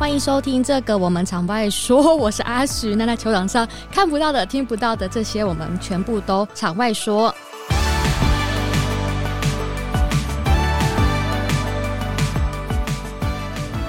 欢迎收听这个我们场外说，我是阿徐。那在球场上看不到的、听不到的这些，我们全部都场外说。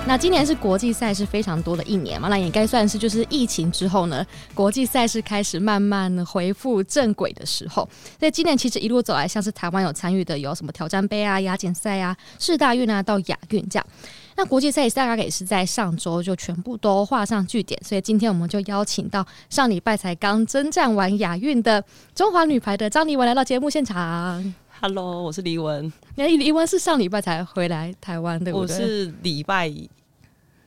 那今年是国际赛事非常多的一年嘛，那也该算是就是疫情之后呢，国际赛事开始慢慢恢复正轨的时候。所以今年其实一路走来，像是台湾有参与的有什么挑战杯啊、亚锦赛啊、世大运啊到亚运这样。那国际赛大概也是在上周就全部都画上句点，所以今天我们就邀请到上礼拜才刚征战完亚运的中华女排的张黎文来到节目现场。Hello，我是黎文。那黎文是上礼拜才回来台湾，对不对？我是礼拜。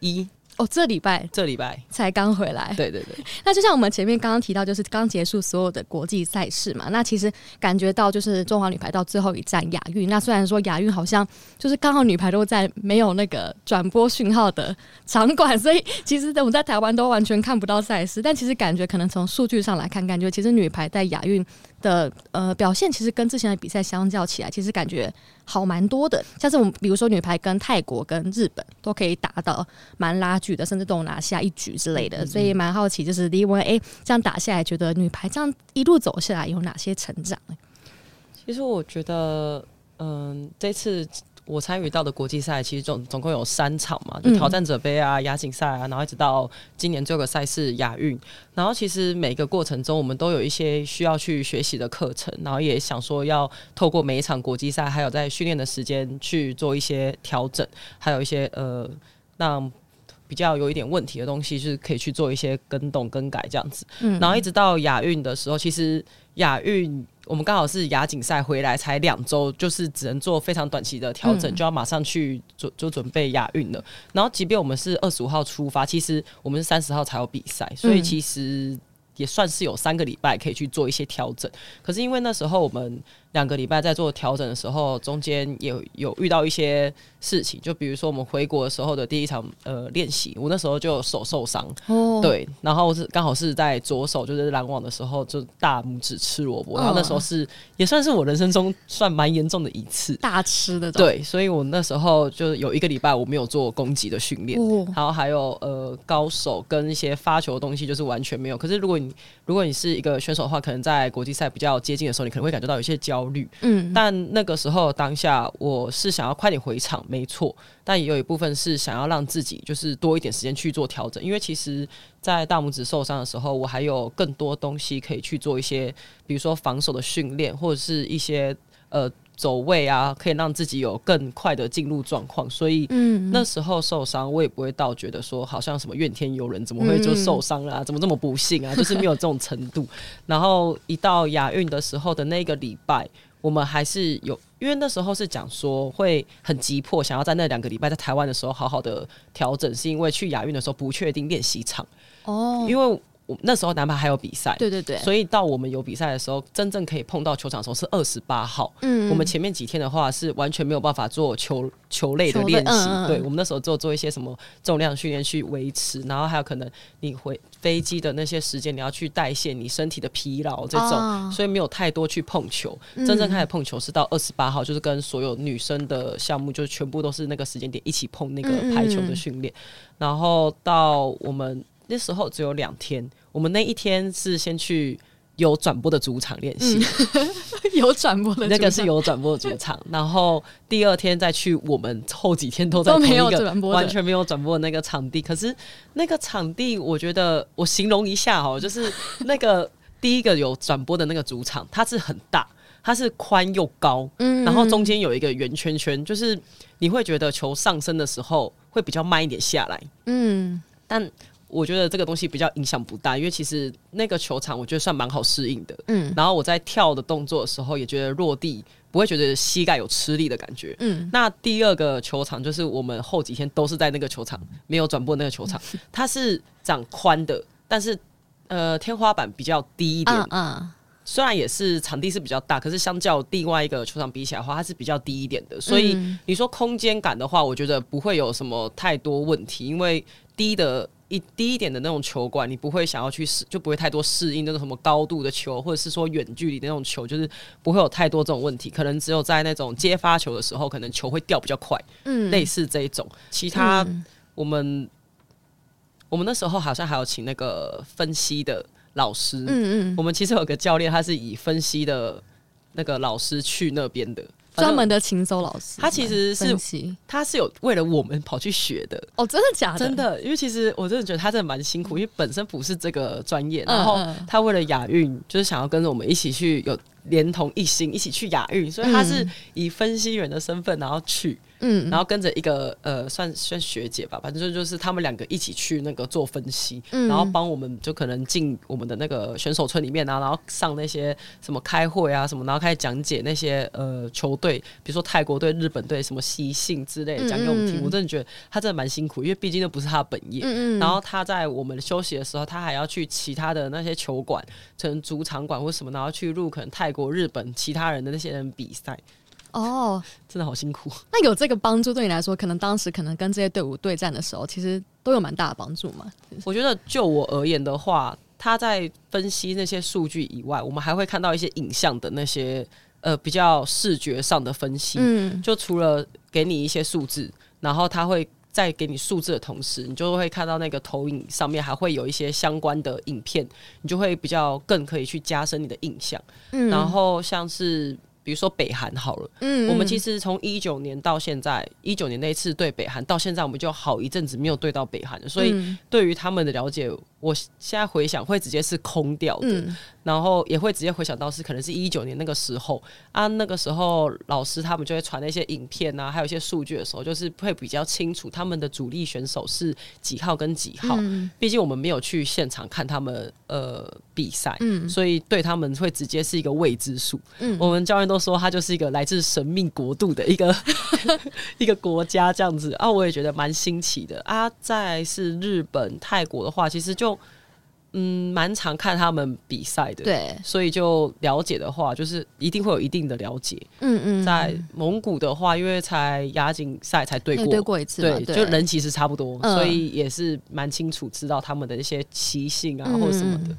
一哦，这礼拜这礼拜才刚回来，对对对。那就像我们前面刚刚提到，就是刚结束所有的国际赛事嘛。那其实感觉到就是中华女排到最后一站亚运。那虽然说亚运好像就是刚好女排都在没有那个转播讯号的场馆，所以其实我们在台湾都完全看不到赛事。但其实感觉可能从数据上来看，感觉其实女排在亚运的呃表现，其实跟之前的比赛相较起来，其实感觉好蛮多的。像是我们比如说女排跟泰国跟日本都可以打到蛮拉锯的，甚至都拿下一局之类的。所以蛮好奇，就是黎雯哎，这样打下来，觉得女排这样一路走下来有哪些成长？其实我觉得，嗯，这次。我参与到的国际赛其实总总共有三场嘛，就挑战者杯啊、亚锦赛啊，然后一直到今年最后个赛事亚运。然后其实每个过程中，我们都有一些需要去学习的课程，然后也想说要透过每一场国际赛，还有在训练的时间去做一些调整，还有一些呃，让比较有一点问题的东西，就是可以去做一些更动更改这样子。然后一直到亚运的时候，其实亚运。我们刚好是亚锦赛回来才两周，就是只能做非常短期的调整，就要马上去做就准备亚运了。然后，即便我们是二十五号出发，其实我们是三十号才有比赛，所以其实也算是有三个礼拜可以去做一些调整。可是因为那时候我们。两个礼拜在做调整的时候，中间也有，有遇到一些事情，就比如说我们回国的时候的第一场呃练习，我那时候就手受伤，哦，对，然后是刚好是在左手就是拦网的时候，就大拇指吃萝卜，然后那时候是也算是我人生中算蛮严重的一次大吃的，对，所以我那时候就有一个礼拜我没有做攻击的训练，哦，然后还有呃高手跟一些发球的东西就是完全没有。可是如果你如果你是一个选手的话，可能在国际赛比较接近的时候，你可能会感觉到有些焦虑。嗯，但那个时候当下我是想要快点回场，没错，但也有一部分是想要让自己就是多一点时间去做调整，因为其实，在大拇指受伤的时候，我还有更多东西可以去做一些，比如说防守的训练，或者是一些呃。走位啊，可以让自己有更快的进入状况，所以那时候受伤，我也不会到觉得说好像什么怨天尤人，怎么会就受伤了啊？怎么这么不幸啊？就是没有这种程度。然后一到亚运的时候的那个礼拜，我们还是有，因为那时候是讲说会很急迫，想要在那两个礼拜在台湾的时候好好的调整，是因为去亚运的时候不确定练习场哦，因为。我那时候男排还有比赛，对对对，所以到我们有比赛的时候，真正可以碰到球场的时候是二十八号。嗯，我们前面几天的话是完全没有办法做球球类的练习。嗯嗯，对，我们那时候做做一些什么重量训练去维持，然后还有可能你回飞机的那些时间，你要去代谢你身体的疲劳这种，哦，所以没有太多去碰球。真正开始碰球是到二十八号，就是跟所有女生的项目就全部都是那个时间点一起碰那个排球的训练，然后到我们。那时候只有两天，我们那一天是先去有转播的主场练习，嗯，有转播的那个是有转播的主场，然后第二天再去我们后几天都在同一个完全没有转播的那个场地。可是那个场地，我觉得我形容一下哦，就是 那个第一个有转播的那个主场，它是很大，它是宽又高，嗯，然后中间有一个圆圈圈，就是你会觉得球上升的时候会比较慢一点下来，嗯，但。我觉得这个东西比较影响不大，因为其实那个球场我觉得算蛮好适应的。嗯，然后我在跳的动作的时候也觉得落地不会觉得膝盖有吃力的感觉。嗯，那第二个球场就是我们后几天都是在那个球场，没有转播那个球场，它是长宽的，但是呃天花板比较低一点。嗯，嗯，虽然也是场地是比较大，可是相较另外一个球场比起来的话，它是比较低一点的。所以你说空间感的话，我觉得不会有什么太多问题，因为低的。一低一点的那种球馆，你不会想要去适，就不会太多适应那种什么高度的球，或者是说远距离的那种球，就是不会有太多这种问题。可能只有在那种接发球的时候，可能球会掉比较快，嗯，类似这一种。其他我们我们那时候好像还有请那个分析的老师，嗯嗯，我们其实有个教练，他是以分析的那个老师去那边的。专门的琴手老师，他其实是他是有为了我们跑去学的哦，真的假的？真的，因为其实我真的觉得他真的蛮辛苦，因为本身不是这个专业，然后他为了亚运，就是想要跟着我们一起去有连同一心一起去亚运，所以他是以分析员的身份然后去。嗯，然后跟着一个呃，算算学姐吧，反正就是他们两个一起去那个做分析，嗯、然后帮我们就可能进我们的那个选手村里面啊，然后上那些什么开会啊什么，然后开始讲解那些呃球队，比如说泰国队、日本队什么习性之类讲给我们听。嗯、我真的觉得他真的蛮辛苦，因为毕竟那不是他的本业。嗯嗯。然后他在我们休息的时候，他还要去其他的那些球馆，可能主场馆或什么，然后去录可能泰国、日本其他人的那些人比赛。哦，真的好辛苦。那有这个帮助对你来说，可能当时可能跟这些队伍对战的时候，其实都有蛮大的帮助嘛。我觉得就我而言的话，他在分析那些数据以外，我们还会看到一些影像的那些呃比较视觉上的分析。嗯，就除了给你一些数字，然后他会在给你数字的同时，你就会看到那个投影上面还会有一些相关的影片，你就会比较更可以去加深你的印象。嗯，然后像是。比如说北韩好了，嗯，嗯，我们其实从一九年到现在，一九年那一次对北韩，到现在我们就好一阵子没有对到北韩了，所以对于他们的了解，我现在回想会直接是空掉的。嗯然后也会直接回想到是可能是一九年那个时候啊，那个时候老师他们就会传那些影片啊，还有一些数据的时候，就是会比较清楚他们的主力选手是几号跟几号。嗯、毕竟我们没有去现场看他们呃比赛，嗯、所以对他们会直接是一个未知数。嗯、我们教练都说他就是一个来自神秘国度的一个 一个国家这样子啊，我也觉得蛮新奇的啊。再是日本、泰国的话，其实就。嗯，蛮常看他们比赛的，对，所以就了解的话，就是一定会有一定的了解。嗯嗯，在蒙古的话，因为才亚锦赛才对过，对过一次，对，就人其实差不多，所以也是蛮清楚知道他们的一些习性啊，或者什么的。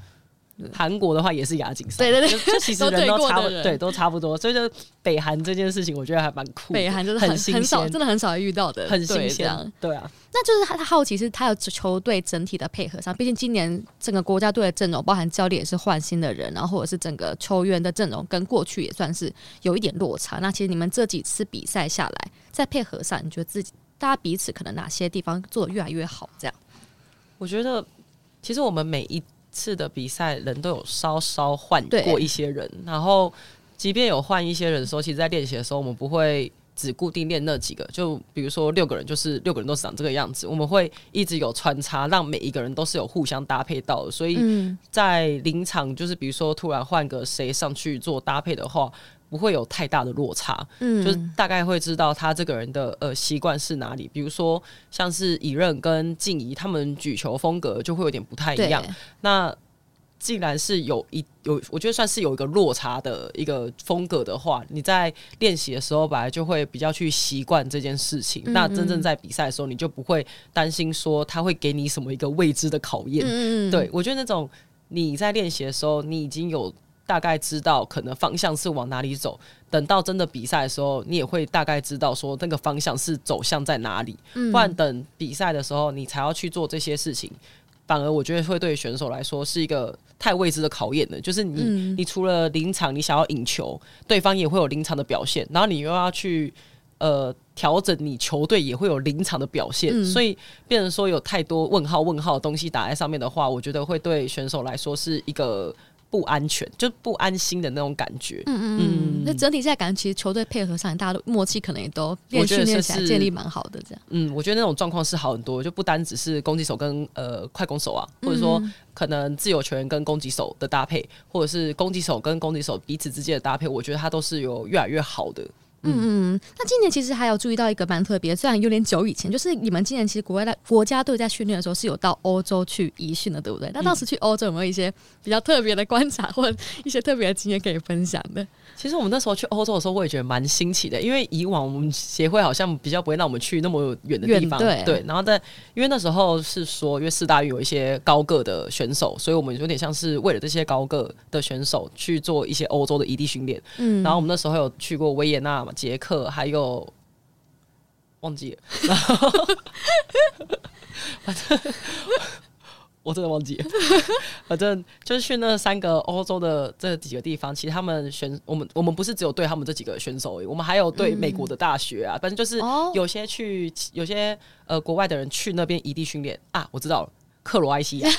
韩国的话也是亚锦赛，对对对，就其实 人都差不多，对，都差不多，所以就北韩这件事情，我觉得还蛮酷。北韩就是很很少，真的很少遇到的，很新鲜。对啊，那就是他他好奇是他有球队整体的配合上，毕竟今年整个国家队的阵容，包含教练也是换新的人，然后或者是整个球员的阵容跟过去也算是有一点落差。那其实你们这几次比赛下来，在配合上，你觉得自己大家彼此可能哪些地方做的越来越好？这样，我觉得其实我们每一。次的比赛人都有稍稍换过一些人，然后即便有换一些人的时候，其实，在练习的时候，我们不会只固定练那几个。就比如说六个人，就是六个人都是长这个样子，我们会一直有穿插，让每一个人都是有互相搭配到的。所以在临场，就是比如说突然换个谁上去做搭配的话。不会有太大的落差，嗯，就是大概会知道他这个人的呃习惯是哪里。比如说像是以任跟静怡，他们举球风格就会有点不太一样。那既然是有一有，我觉得算是有一个落差的一个风格的话，你在练习的时候本来就会比较去习惯这件事情。嗯嗯，那真正在比赛的时候，你就不会担心说他会给你什么一个未知的考验。嗯嗯，对，我觉得那种你在练习的时候，你已经有。大概知道可能方向是往哪里走，等到真的比赛的时候，你也会大概知道说那个方向是走向在哪里。嗯、不然等比赛的时候，你才要去做这些事情，反而我觉得会对选手来说是一个太未知的考验了。就是你，嗯、你除了临场你想要赢球，对方也会有临场的表现，然后你又要去呃调整你球队也会有临场的表现，嗯、所以变成说有太多问号问号的东西打在上面的话，我觉得会对选手来说是一个。不安全，就不安心的那种感觉。嗯嗯嗯。那整体现在感觉，其实球队配合上，大家都默契可能也都练训练起来建立蛮好的。这样。嗯，我觉得那种状况是好很多，就不单只是攻击手跟呃快攻手啊，或者说可能自由球员跟攻击手的搭配，或者是攻击手跟攻击手彼此之间的搭配，我觉得它都是有越来越好的。嗯嗯，那今年其实还有注意到一个蛮特别，虽然有点久以前，就是你们今年其实国外的国家队在训练的时候是有到欧洲去集训的，对不对？那当时去欧洲有没有一些比较特别的观察，或一些特别的经验可以分享的？其实我们那时候去欧洲的时候，我也觉得蛮新奇的，因为以往我们协会好像比较不会让我们去那么远的地方，对，对。然后在因为那时候是说，因为四大运有一些高个的选手，所以我们有点像是为了这些高个的选手去做一些欧洲的异地训练。嗯，然后我们那时候有去过维也纳嘛、捷克，还有忘记了，然 后反正我真的忘记了，反正就是去那三个欧洲的这几个地方，其实他们选我们，我们不是只有对他们这几个选手而已，我们还有对美国的大学啊，反正就是有些去，有些呃国外的人去那边异地训练。啊，我知道了。克罗埃西亚，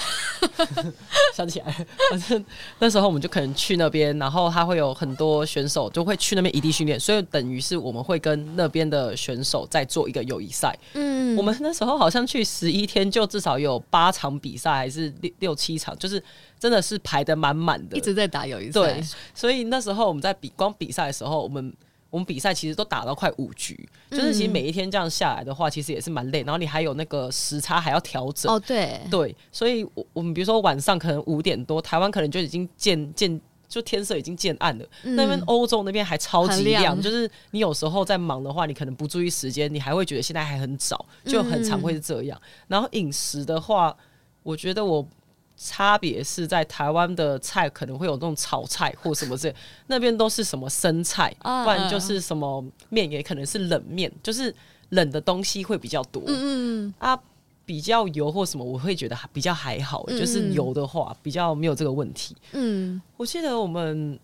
想起来，反正那时候我们就可能去那边，然后他会有很多选手就会去那边异地训练，所以等于是我们会跟那边的选手在做一个友谊赛。嗯，我们那时候好像去十一天，就至少有八场比赛，还是六六七场，就是真的是排的满满的，一直在打友谊赛。对，所以那时候我们在比光比赛的时候，我们。我们比赛其实都打到快五局，就是其实每一天这样下来的话，其实也是蛮累。然后你还有那个时差还要调整。哦，对对，所以我我们比如说晚上可能五点多，台湾可能就已经渐渐就天色已经渐暗了。嗯、那边欧洲那边还超级亮，亮就是你有时候在忙的话，你可能不注意时间，你还会觉得现在还很早，就很常会是这样。嗯、然后饮食的话，我觉得我。差别是在台湾的菜可能会有那种炒菜或什么之类，那边都是什么生菜，不然就是什么面，也可能是冷面，就是冷的东西会比较多。嗯嗯啊，比较油或什么，我会觉得比较还好，就是油的话比较没有这个问题。嗯，我记得我们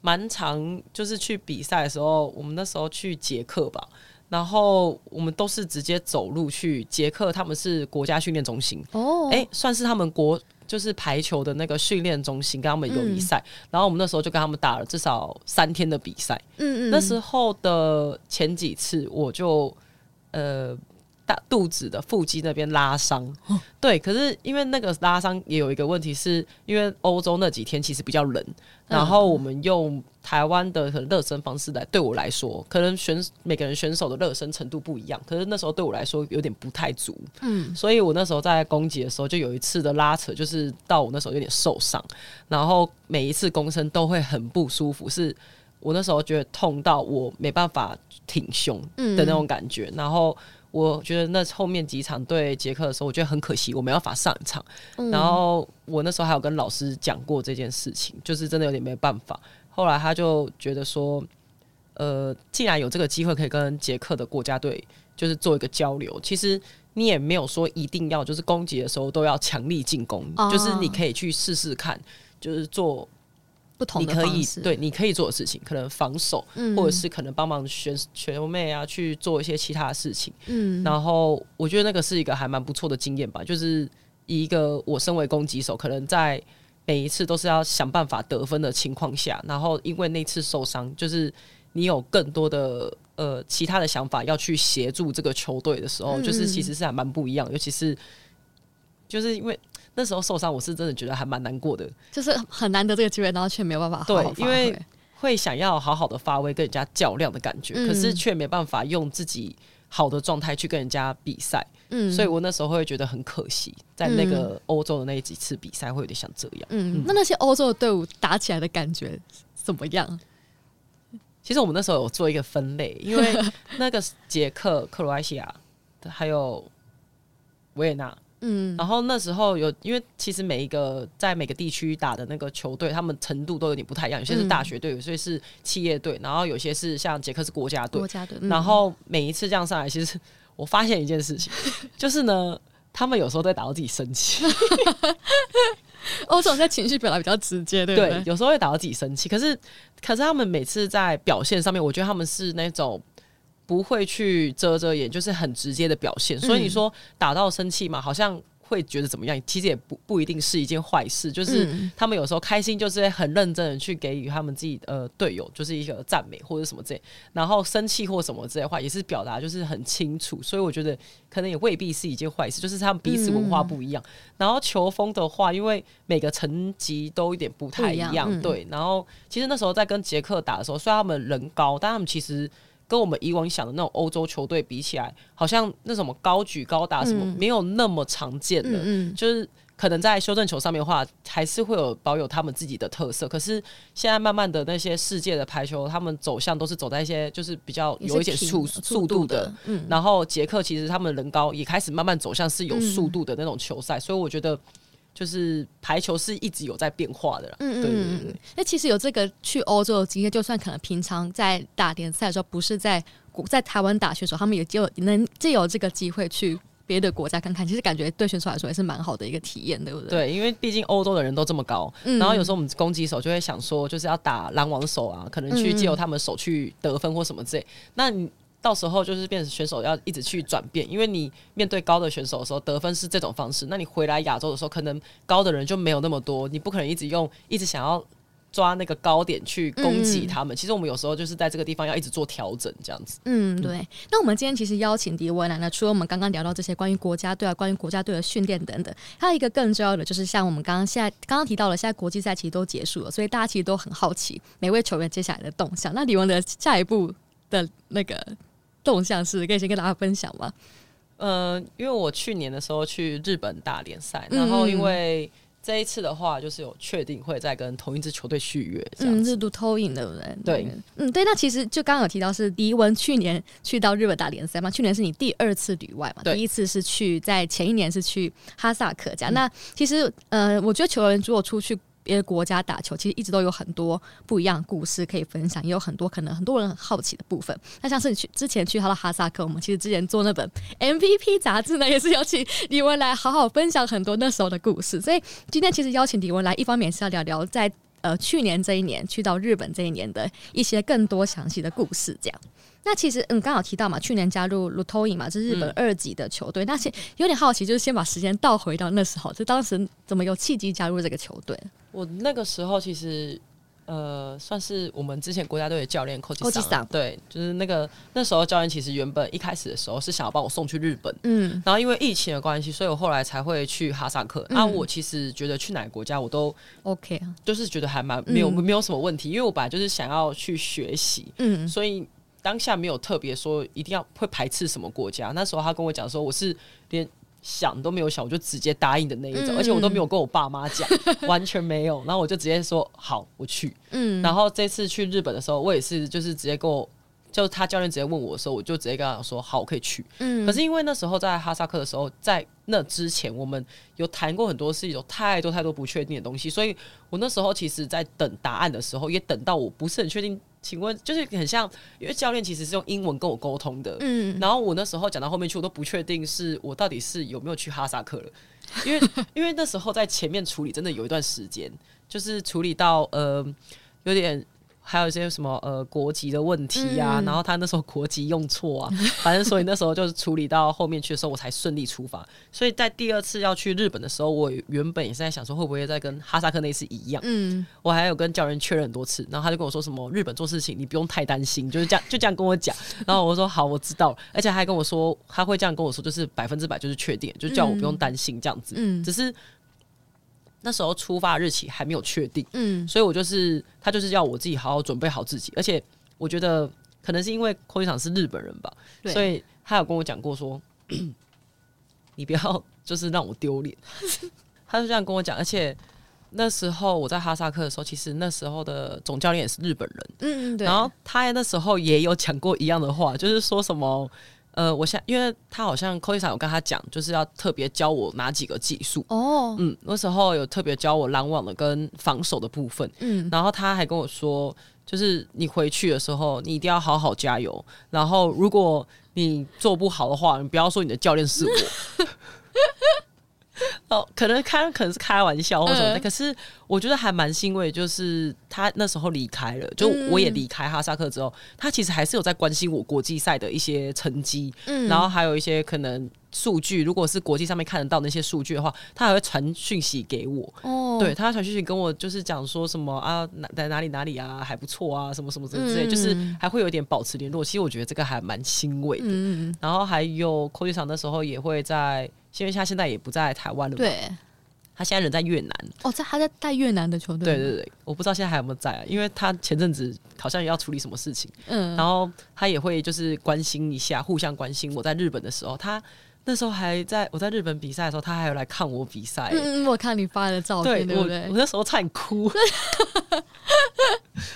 蛮常就是去比赛的时候，我们那时候去捷克吧。然后我们都是直接走路去捷克，他们是国家训练中心哦，哎，算是他们国就是排球的那个训练中心，跟他们友谊赛。嗯、然后我们那时候就跟他们打了至少三天的比赛。嗯嗯，那时候的前几次我就呃。肚子的腹肌那边拉伤，哦、对，可是因为那个拉伤也有一个问题，是因为欧洲那几天其实比较冷，嗯、然后我们用台湾的热身方式来，对我来说，可能选每个人选手的热身程度不一样，可是那时候对我来说有点不太足，嗯，所以我那时候在攻击的时候就有一次的拉扯，就是到我那时候有点受伤，然后每一次攻身都会很不舒服，是我那时候觉得痛到我没办法挺胸的那种感觉，嗯、然后。我觉得那后面几场对捷克的时候，我觉得很可惜，我没办法上场。嗯、然后我那时候还有跟老师讲过这件事情，就是真的有点没办法。后来他就觉得说，呃，既然有这个机会可以跟捷克的国家队就是做一个交流，其实你也没有说一定要就是攻击的时候都要强力进攻，哦、就是你可以去试试看，就是做。不同的方式，对，你可以做的事情，可能防守，嗯、或者是可能帮忙选选妹啊，去做一些其他的事情。嗯，然后我觉得那个是一个还蛮不错的经验吧。就是以一个我身为攻击手，可能在每一次都是要想办法得分的情况下，然后因为那次受伤，就是你有更多的呃其他的想法要去协助这个球队的时候，嗯、就是其实是还蛮不一样，尤其是就是因为。那时候受伤，我是真的觉得还蛮难过的，就是很难得这个机会，然后却没有办法好好。对，因为会想要好好的发挥，跟人家较量的感觉，嗯、可是却没办法用自己好的状态去跟人家比赛。嗯，所以我那时候会觉得很可惜，在那个欧洲的那几次比赛会有点像这样。嗯，嗯，那那些欧洲的队伍打起来的感觉怎么样？其实我们那时候有做一个分类，因为那个捷克、克罗埃西亚还有维也纳。嗯，然后那时候有，因为其实每一个在每个地区打的那个球队，他们程度都有点不太一样。有些是大学队，有些是企业队，然后有些是像捷克是国家队。国家队。然后每一次这样上来，其实我发现一件事情，就是呢，他们有时候在打到自己生气。欧总在情绪表达比较直接，对不对？对，有时候会打到自己生气。可是，可是他们每次在表现上面，我觉得他们是那种。不会去遮遮掩，就是很直接的表现。所以你说打到生气嘛，好像会觉得怎么样？其实也不不一定是一件坏事。就是他们有时候开心，就是很认真的去给予他们自己呃队友，就是一个赞美或者什么之类。然后生气或什么之类的话，也是表达就是很清楚。所以我觉得可能也未必是一件坏事，就是他们彼此文化不一样。然后球风的话，因为每个层级都有点不太一样，对。然后其实那时候在跟杰克打的时候，虽然他们人高，但他们其实。跟我们以往想的那种欧洲球队比起来，好像那什么高举高打什么没有那么常见的，嗯嗯、就是可能在修正球上面的话，还是会有保有他们自己的特色。可是现在慢慢的那些世界的排球，他们走向都是走在一些就是比较有一点速速度的，嗯、然后捷克其实他们人高，也开始慢慢走向是有速度的那种球赛，嗯、所以我觉得。就是排球是一直有在变化的啦，嗯嗯，对对对。那其实有这个去欧洲的经验，就算可能平常在打联赛的时候，不是在在台湾打选手，他们也就能借由这个机会去别的国家看看，其实感觉对选手来说也是蛮好的一个体验，对不对？对，因为毕竟欧洲的人都这么高，嗯、然后有时候我们攻击手就会想说，就是要打拦网手啊，可能去借由他们手去得分或什么之类。嗯、那你到时候就是变成选手要一直去转变，因为你面对高的选手的时候得分是这种方式，那你回来亚洲的时候，可能高的人就没有那么多，你不可能一直用一直想要。抓那个高点去攻击他们，嗯、其实我们有时候就是在这个地方要一直做调整，这样子。嗯，对。那我们今天其实邀请迪文来呢，除了我们刚刚聊到这些关于国家队啊、关于国家队的训练等等，还有一个更重要的就是像我们刚刚现在刚刚提到了，现在国际赛其实都结束了，所以大家其实都很好奇每位球员接下来的动向。那李文的下一步的那个动向是可以先跟大家分享吗？呃，因为我去年的时候去日本打联赛，然后因为。这一次的话，就是有确定会再跟同一支球队续约，嗯，是 Lutoin 对不对？对，嗯，对。那其实就刚刚有提到是迪文去年去到日本打联赛嘛，去年是你第二次旅外嘛，对第一次是去在前一年是去哈萨克家。嗯、那其实呃，我觉得球员如果出去。别的国家打球，其实一直都有很多不一样的故事可以分享，也有很多可能很多人很好奇的部分。那像是你去之前去他的哈萨克，我们其实之前做那本 MVP 杂志呢，也是邀请李文来好好分享很多那时候的故事。所以今天其实邀请李文来，一方面是要聊聊在呃去年这一年去到日本这一年的一些更多详细的故事，这样。那其实嗯，刚好提到嘛，去年加入 Lutoin 嘛，就是日本二级的球队。嗯、那先有点好奇，就是先把时间倒回到那时候，就当时怎么有契机加入这个球队？我那个时候其实呃，算是我们之前国家队的教练 Koji 桑，对，就是那个那时候教练其实原本一开始的时候是想要帮我送去日本，嗯，然后因为疫情的关系，所以我后来才会去哈萨克。那、嗯啊、我其实觉得去哪个国家我都 OK 啊，就是觉得还蛮没有、嗯、没有什么问题，因为我本来就是想要去学习，嗯，所以。当下没有特别说一定要会排斥什么国家。那时候他跟我讲说，我是连想都没有想，我就直接答应的那一种，嗯、而且我都没有跟我爸妈讲，完全没有。然后我就直接说好，我去。嗯。然后这次去日本的时候，我也是就是直接跟我，就他教练直接问我的时候，我就直接跟他说好，我可以去。嗯。可是因为那时候在哈萨克的时候，在那之前我们有谈过很多事情，有太多太多不确定的东西，所以我那时候其实，在等答案的时候，也等到我不是很确定。请问，就是很像，因为教练其实是用英文跟我沟通的，嗯，然后我那时候讲到后面去，我都不确定是我到底是有没有去哈萨克了，因为 因为那时候在前面处理真的有一段时间，就是处理到呃有点。还有一些什么呃国籍的问题啊，嗯、然后他那时候国籍用错啊，反正所以那时候就是处理到后面去的时候，我才顺利出发。所以在第二次要去日本的时候，我原本也是在想说会不会再跟哈萨克那次一样。嗯，我还有跟教练确认很多次，然后他就跟我说什么日本做事情你不用太担心，就是这样就这样跟我讲。然后我说好，我知道了，而且他还跟我说他会这样跟我说，就是百分之百就是确定，就叫我不用担心这样子。嗯，只是。那时候出发日期还没有确定，嗯，所以我就是他就是要我自己好好准备好自己，而且我觉得可能是因为空场是日本人吧，所以他有跟我讲过说，你不要就是让我丢脸，他就这样跟我讲，而且那时候我在哈萨克的时候，其实那时候的总教练也是日本人，嗯嗯，对，然后他那时候也有讲过一样的话，就是说什么。呃，我现因为他好像 c o i s a 有跟他讲，就是要特别教我哪几个技术哦。嗯，那时候有特别教我拦网的跟防守的部分。嗯，然后他还跟我说，就是你回去的时候，你一定要好好加油。然后如果你做不好的话，你不要说你的教练是我。哦，可能开可能是开玩笑或什么的，嗯、可是我觉得还蛮欣慰，就是他那时候离开了，就我也离开哈萨克之后，嗯、他其实还是有在关心我国际赛的一些成绩，嗯，然后还有一些可能数据，如果是国际上面看得到那些数据的话，他还会传讯息给我，哦，对他传讯息跟我就是讲说什么啊，在哪里哪里啊还不错啊，什么什么之类，嗯、就是还会有点保持联络。其实我觉得这个还蛮欣慰的，嗯，然后还有 Koji 桑的时候也会在。因为他现在也不在台湾了，对，他现在人在越南。哦，在他在带越南的球队。对对对，我不知道现在还有没有在啊？因为他前阵子好像也要处理什么事情，嗯，然后他也会就是关心一下，互相关心。我在日本的时候，他那时候还在我在日本比赛的时候，他还有来看我比赛。嗯，我看你发的照片，对，对不对？我，我那时候差点哭。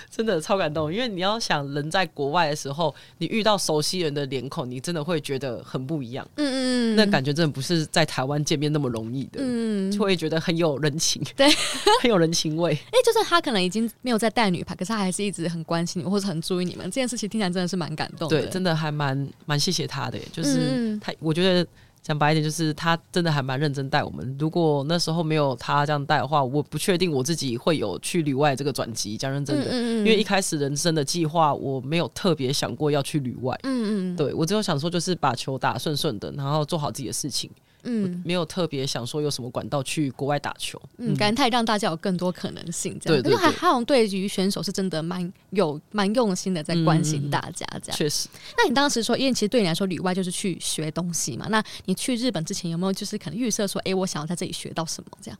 真的超感动，因为你要想人在国外的时候，你遇到熟悉人的脸孔，你真的会觉得很不一样。嗯嗯，那感觉真的不是在台湾见面那么容易的。嗯，就会觉得很有人情，对，很有人情味。哎、欸，就是他可能已经没有在带女排，可是他还是一直很关心你，或者很注意你们。这件事情听起来真的是蛮感动的。对，真的还蛮蛮谢谢他的。就是他，我觉得讲白一点，就是他真的还蛮认真带我们。如果那时候没有他这样带的话，我不确定我自己会有去旅外这个转机。讲认真的，嗯嗯嗯，因为一开始人生的计划，我没有特别想过要去旅外。嗯嗯，对，我只有想说，就是把球打顺顺的，然后做好自己的事情。嗯，没有特别想说有什么管道去国外打球。嗯，感觉他也让大家有更多可能性。这样，对对对，还好像对于选手是真的蛮有蛮用心的，在关心大家这样。确实。那你当时说，因为其实对你来说，旅外就是去学东西嘛。那你去日本之前有没有就是可能预设说，哎，我想要在这里学到什么这样？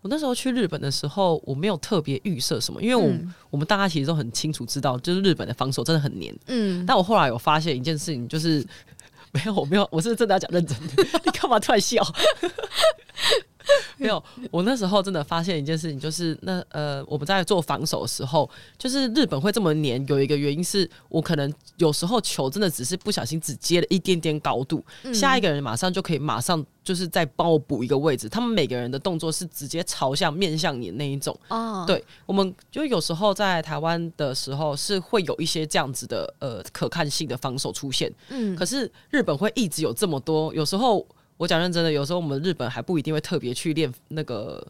我那时候去日本的时候，我没有特别预设什么，因为我、嗯、我们大家其实都很清楚知道，就是日本的防守真的很黏。嗯。但我后来有发现一件事情，就是。没有，我没有，我是真的要讲认真的。你干嘛突然笑？没有，我那时候真的发现一件事情，就是那呃，我们在做防守的时候，就是日本会这么黏，有一个原因是我可能有时候球真的只是不小心只接了一点点高度，嗯、下一个人马上就可以马上就是再帮我补一个位置。他们每个人的动作是直接朝向面向你那一种。哦，对，我们就有时候在台湾的时候是会有一些这样子的呃可看性的防守出现。嗯，可是日本会一直有这么多，有时候。我讲认真的，有时候我们日本还不一定会特别去练那个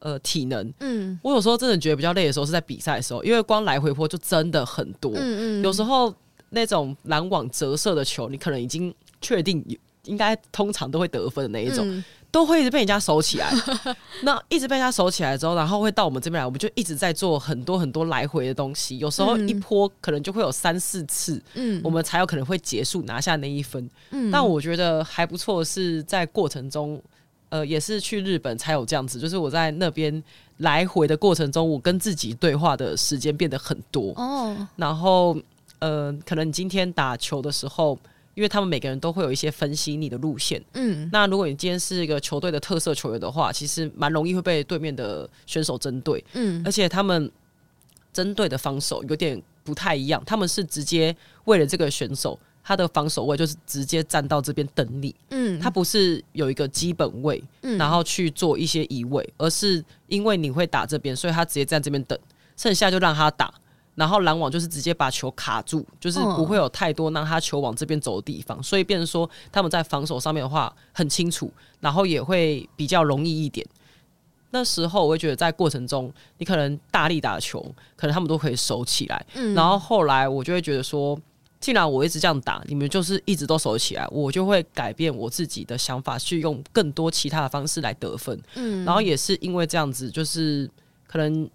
呃体能。嗯，我有时候真的觉得比较累的时候是在比赛的时候，因为光来回坡就真的很多。嗯嗯，有时候那种拦网折射的球，你可能已经确定应该通常都会得分的那一种。嗯都会一直被人家守起来，那一直被人家守起来之后，然后会到我们这边来，我们就一直在做很多很多来回的东西。有时候一波可能就会有三四次，嗯，我们才有可能会结束拿下那一分。嗯，但我觉得还不错，是在过程中，呃，也是去日本才有这样子，就是我在那边来回的过程中，我跟自己对话的时间变得很多。哦，然后呃，可能你今天打球的时候。因为他们每个人都会有一些分析你的路线，嗯，那如果你今天是一个球队的特色球员的话，其实蛮容易会被对面的选手针对，嗯，而且他们针对的防守有点不太一样，他们是直接为了这个选手，他的防守位就是直接站到这边等你，嗯，他不是有一个基本位，嗯，然后去做一些移位，而是因为你会打这边，所以他直接在这边等，剩下就让他打。然后拦网就是直接把球卡住，就是不会有太多让他球往这边走的地方，所以变成说他们在防守上面的话很清楚，然后也会比较容易一点。那时候我会觉得在过程中，你可能大力打球，可能他们都可以守起来。嗯。然后后来我就会觉得说，既然我一直这样打，你们就是一直都守起来，我就会改变我自己的想法，去用更多其他的方式来得分。嗯。然后也是因为这样子，就是可能有。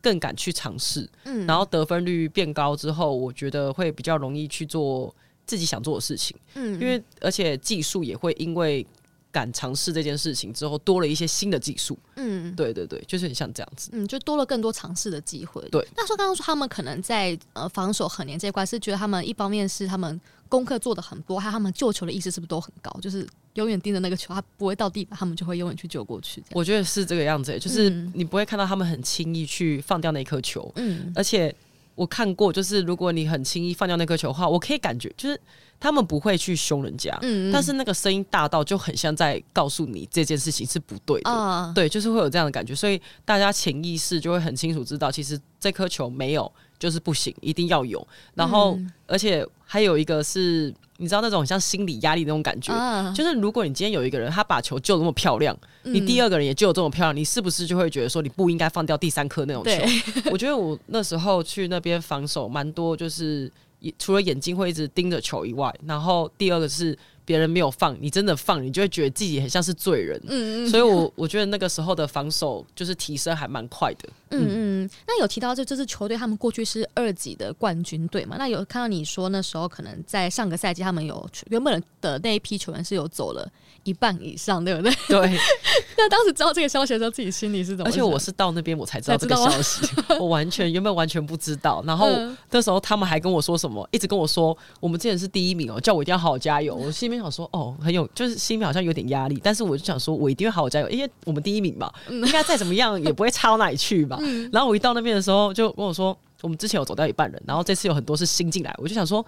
更敢去尝试，嗯，然后得分率变高之后，我觉得会比较容易去做自己想做的事情，嗯，因为而且技术也会因为敢尝试这件事情之后多了一些新的技术，嗯，对对对，就是很像这样子，嗯，就多了更多尝试的机会。对，那说刚刚说他们可能在呃防守很黏这一块，是觉得他们一方面是他们功课做的很多，还有他们救球的意识是不是都很高？就是。永远盯着那个球，他不会到地板，他们就会永远去救过去。我觉得是这个样子，欸，就是你不会看到他们很轻易去放掉那颗球。嗯，而且我看过，就是如果你很轻易放掉那颗球的话，我可以感觉就是他们不会去凶人家，嗯，但是那个声音大到就很像在告诉你这件事情是不对的。啊，对，就是会有这样的感觉，所以大家潜意识就会很清楚知道，其实这颗球没有就是不行，一定要有。然后，嗯，而且还有一个是。你知道那种像心理压力那种感觉，啊、就是如果你今天有一个人他把球救那么漂亮，嗯、你第二个人也救这么漂亮，你是不是就会觉得说你不应该放掉第三颗那种球？我觉得我那时候去那边防守蛮多，就是除了眼睛会一直盯着球以外，然后第二个是。别人没有放，你真的放，你就会觉得自己很像是罪人。嗯嗯，所以我我觉得那个时候的防守就是提升还蛮快的。嗯嗯，那有提到这这支球队，他们过去是二级的冠军队嘛？那有看到你说那时候可能在上个赛季，他们有原本的那一批球员是有走了一半以上，对不对？对。那当时知道这个消息的时候，自己心里是怎么？而且我是到那边我才知道这个消息，我完全原本完全不知道。然后那时候他们还跟我说什么，一直跟我说我们之前是第一名哦，叫我一定要好好加油。我心里面想说哦，很有，就是心里面好像有点压力，但是我就想说我一定会好好加油，因为我们第一名嘛，应该再怎么样也不会差到哪里去吧。然后我一到那边的时候，就跟我说我们之前有走掉一半人，然后这次有很多是新进来，我就想说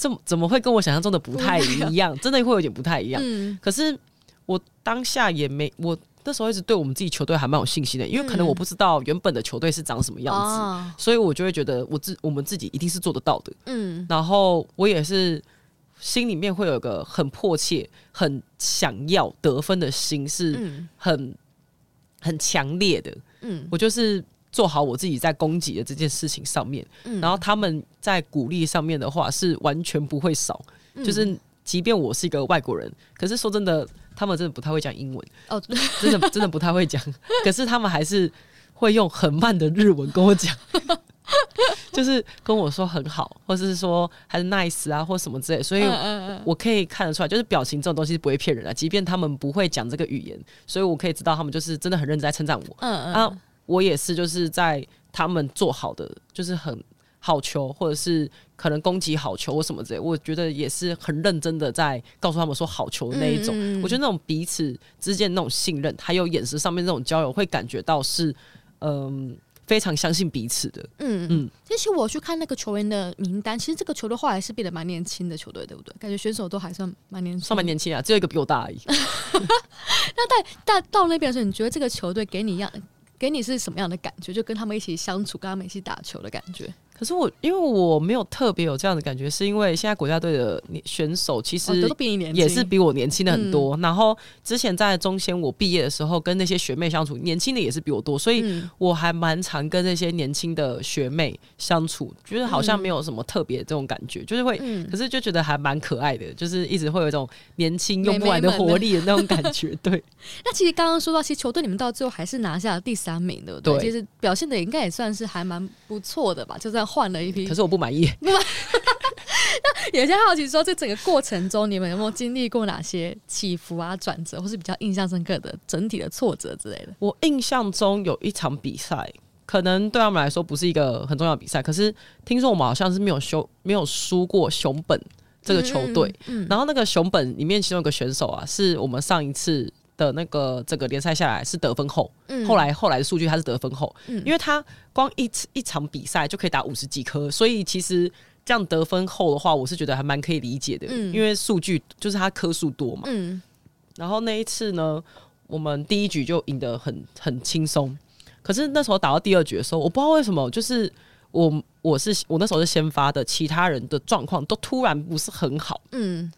这怎么会跟我想象中的不太一样？真的会有点不太一样。可是。我当下也没，我那时候一直对我们自己球队还蛮有信心的，因为可能我不知道原本的球队是长什么样子，嗯、所以我就会觉得我自我们自己一定是做得到的。嗯，然后我也是心里面会有一个很迫切、很想要得分的心，是很、嗯、很强烈的。嗯，我就是做好我自己在供给的这件事情上面，嗯、然后他们在鼓励上面的话是完全不会少。嗯、就是即便我是一个外国人，可是说真的，他们真的不太会讲英文哦，真的真的不太会讲。可是他们还是会用很慢的日文跟我讲。就是跟我说很好，或者是说还是 nice 啊，或什么之类，所以我可以看得出来，就是表情这种东西是不会骗人的，即便他们不会讲这个语言，所以我可以知道他们就是真的很认真在称赞我。嗯嗯，啊，我也是，就是在他们做好的，就是很好球，或者是可能攻击好球或什么之类，我觉得也是很认真的在告诉他们说好球的那一种。我觉得那种彼此之间那种信任，还有眼神上面那种交流，会感觉到是嗯。非常相信彼此的，嗯嗯。其实我去看那个球员的名单，其实这个球队后来是变得蛮年轻的球队，对不对？感觉选手都还算蛮年轻，算蛮年轻啊，只有一个比我大而已。那在到到那边的时候，你觉得这个球队给你一样，给你是什么样的感觉？就跟他们一起相处，跟他们一起打球的感觉？可是我因为我没有特别有这样的感觉，是因为现在国家队的选手其实也是比我年轻的很多。然后之前在中仙我毕业的时候，跟那些学妹相处，年轻的也是比我多，所以我还蛮常跟那些年轻的学妹相处，觉得好像没有什么特别这种感觉，就是会，可是就觉得还蛮可爱的，就是一直会有一种年轻用不完的活力的那种感觉。对。那其实刚刚说到，其实球队你们到最后还是拿下了第三名，对不对？其实表现的应该也算是还蛮不错的吧，就这样。换了一批，可是我不满意。那有些好奇说，这整个过程中，你们有没有经历过哪些起伏啊、转折，或是比较印象深刻的整体的挫折之类的？我印象中有一场比赛，可能对他们来说不是一个很重要的比赛，可是听说我们好像是没有输，没有输过熊本这个球队。嗯嗯嗯，然后那个熊本里面其中有个选手啊，是我们上一次。的那个整个联赛下来是得分后，嗯、后来后来的数据他是得分后，嗯、因为他光一一场比赛就可以打五十几颗，所以其实这样得分后的话，我是觉得还蛮可以理解的，嗯、因为数据就是他颗数多嘛。嗯、然后那一次呢，我们第一局就赢得很很轻松，可是那时候打到第二局的时候，我不知道为什么，就是我我是我那时候是先发的，其他人的状况都突然不是很好，嗯。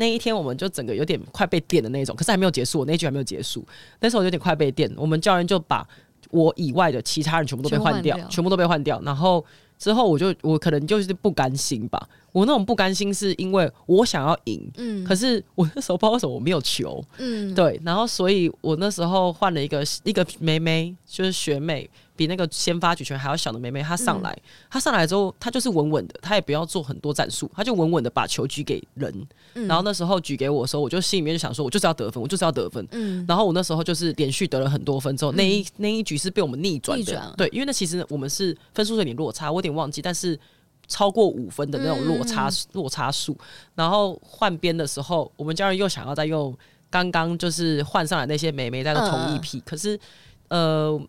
那一天我们就整个有点快被电的那种，可是还没有结束，我那一局还没有结束。那时候有点快被电，我们教练就把我以外的其他人全部都被换掉，全，全部都被换掉。然后之后我就我可能就是不甘心吧，我那种不甘心是因为我想要赢，嗯，可是我那时候不知道为什么我没有球，嗯，对，然后所以我那时候换了一个一个妹妹，就是学妹。比那个先发举球还要小的妹妹，她上来，她、嗯、上来之后，她就是稳稳的，她也不要做很多战术，她就稳稳的把球举给人。嗯、然后那时候举给我的时候，我就心里面就想说，我就是要得分，我就是要得分。嗯、然后我那时候就是连续得了很多分之后，嗯、那一那一局是被我们逆转的。对，因为那其实我们是分数有点落差，我有点忘记，但是超过五分的那种落差、嗯、落差数。然后换边的时候，我们家人又想要再用刚刚就是换上来那些妹妹在同一批，嗯、可是呃。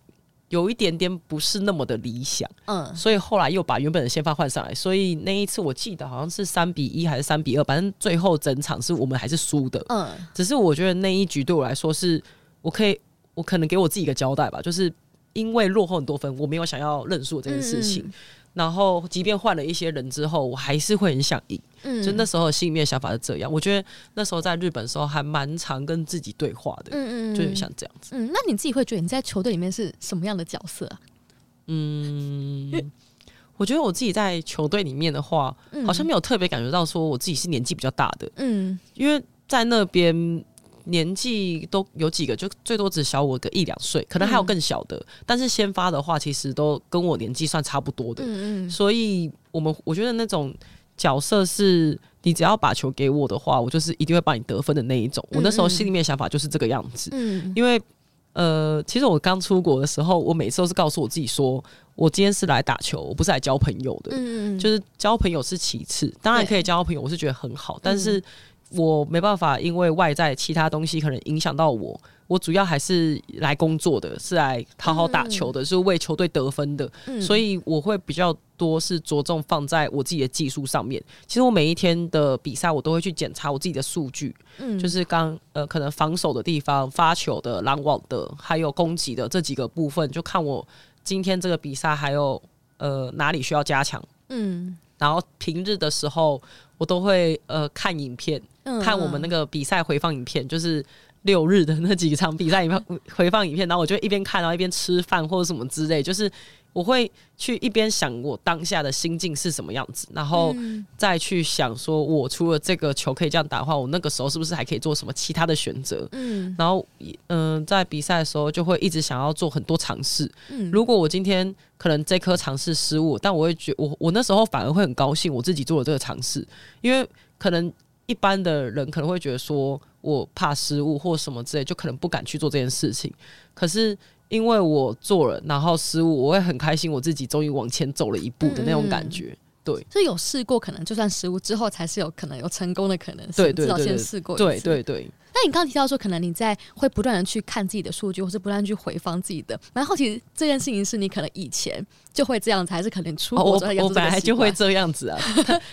有一点点不是那么的理想，嗯，所以后来又把原本的先发换上来，所以那一次我记得好像是三比一还是三比二，反正最后整场是我们还是输的，嗯，只是我觉得那一局对我来说是，我可以，我可能给我自己一个交代吧，就是因为落后很多分，我没有想要认输这件事情。嗯然后，即便换了一些人之后，我还是会很想赢。嗯，就那时候心里面想法是这样。我觉得那时候在日本的时候还蛮常跟自己对话的。嗯嗯，就像这样子。嗯，那你自己会觉得你在球队里面是什么样的角色啊？嗯，我觉得我自己在球队里面的话，好像没有特别感觉到说我自己是年纪比较大的。嗯，因为在那边。年纪都有几个，就最多只小我个一两岁，可能还有更小的。嗯、但是先发的话，其实都跟我年纪算差不多的。嗯嗯。所以我们我觉得那种角色是，你只要把球给我的话，我就是一定会帮你得分的那一种。我那时候心里面想法就是这个样子。嗯。因为呃，其实我刚出国的时候，我每次都是告诉我自己说，我今天是来打球，我不是来交朋友的。嗯嗯。就是交朋友是其次，当然可以交朋友，我是觉得很好，但是。我没办法，因为外在其他东西可能影响到我。我主要还是来工作的，是来好好打球的，嗯、是为球队得分的。嗯、所以我会比较多是着重放在我自己的技术上面。其实我每一天的比赛，我都会去检查我自己的数据，嗯、就是刚呃可能防守的地方、发球的、拦网的，还有攻击的这几个部分，就看我今天这个比赛还有呃哪里需要加强。嗯，然后平日的时候。我都会呃看影片，嗯看我们那个比赛回放影片，就是六日的那几场比赛影片 回放影片，然后我就一边看，然后一边吃饭或者什么之类，就是。我会去一边想我当下的心境是什么样子，然后再去想说，我除了这个球可以这样打的话，我那个时候是不是还可以做什么其他的选择？嗯，然后嗯、呃，在比赛的时候就会一直想要做很多尝试。嗯，如果我今天可能这颗尝试失误，但我会觉我我那时候反而会很高兴，我自己做了这个尝试，因为可能一般的人可能会觉得说我怕失误或什么之类，就可能不敢去做这件事情。可是。因为我做了，然后失误，我会很开心，我自己终于往前走了一步的那种感觉。嗯、对，有试过，可能就算失误之后，才是有可能有成功的可能性。对对对，至少先试过。对对对。那你刚刚提到说，可能你在会不断的去看自己的数据，或是不断去回放自己的，蛮好奇这件事情是你可能以前就会这样子，还是可能出国、哦、我我本来就会这样子啊。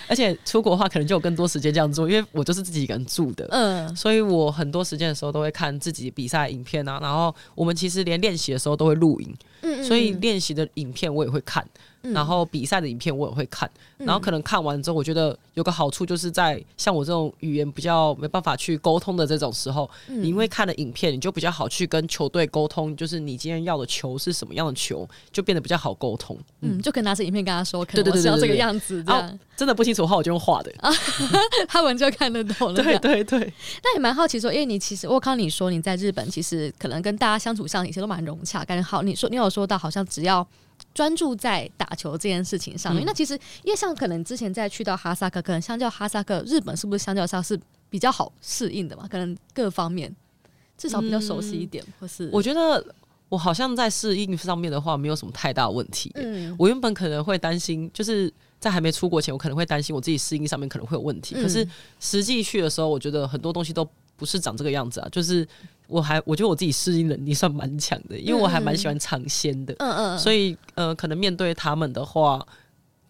而且出国的话，可能就有更多时间这样做，因为我就是自己一个人住的，嗯，所以我很多时间的时候都会看自己比赛影片啊。然后我们其实连练习的时候都会录影，嗯，嗯，所以练习的影片我也会看。然后比赛的影片我也会看，然后可能看完之后，我觉得有个好处就是在像我这种语言比较没办法去沟通的这种时候，你因为看了影片，你就比较好去跟球队沟通，就是你今天要的球是什么样的球，就变得比较好沟通。嗯，就可以拿着影片跟他说，可能我是要这个样子这样。真的不清楚的话，我就用画的啊，他们就看得懂了。对对对。那也蛮好奇说，因为你其实我看你说你在日本，其实可能跟大家相处上，以前都蛮融洽，感觉好。你说你有说到，好像只要。专注在打球这件事情上面，嗯、那其实因为像可能之前在去到哈萨克，可能相较哈萨克，日本是不是相较上是比较好适应的嘛？可能各方面至少比较熟悉一点，嗯、或是我觉得我好像在适应上面的话，没有什么太大问题。嗯，我原本可能会担心，就是在还没出国前，我可能会担心我自己适应上面可能会有问题。嗯、可是实际去的时候，我觉得很多东西都不是长这个样子啊，就是。我还我觉得我自己适应能力算蛮强的，因为我还蛮喜欢尝鲜的，嗯嗯，所以呃，可能面对他们的话，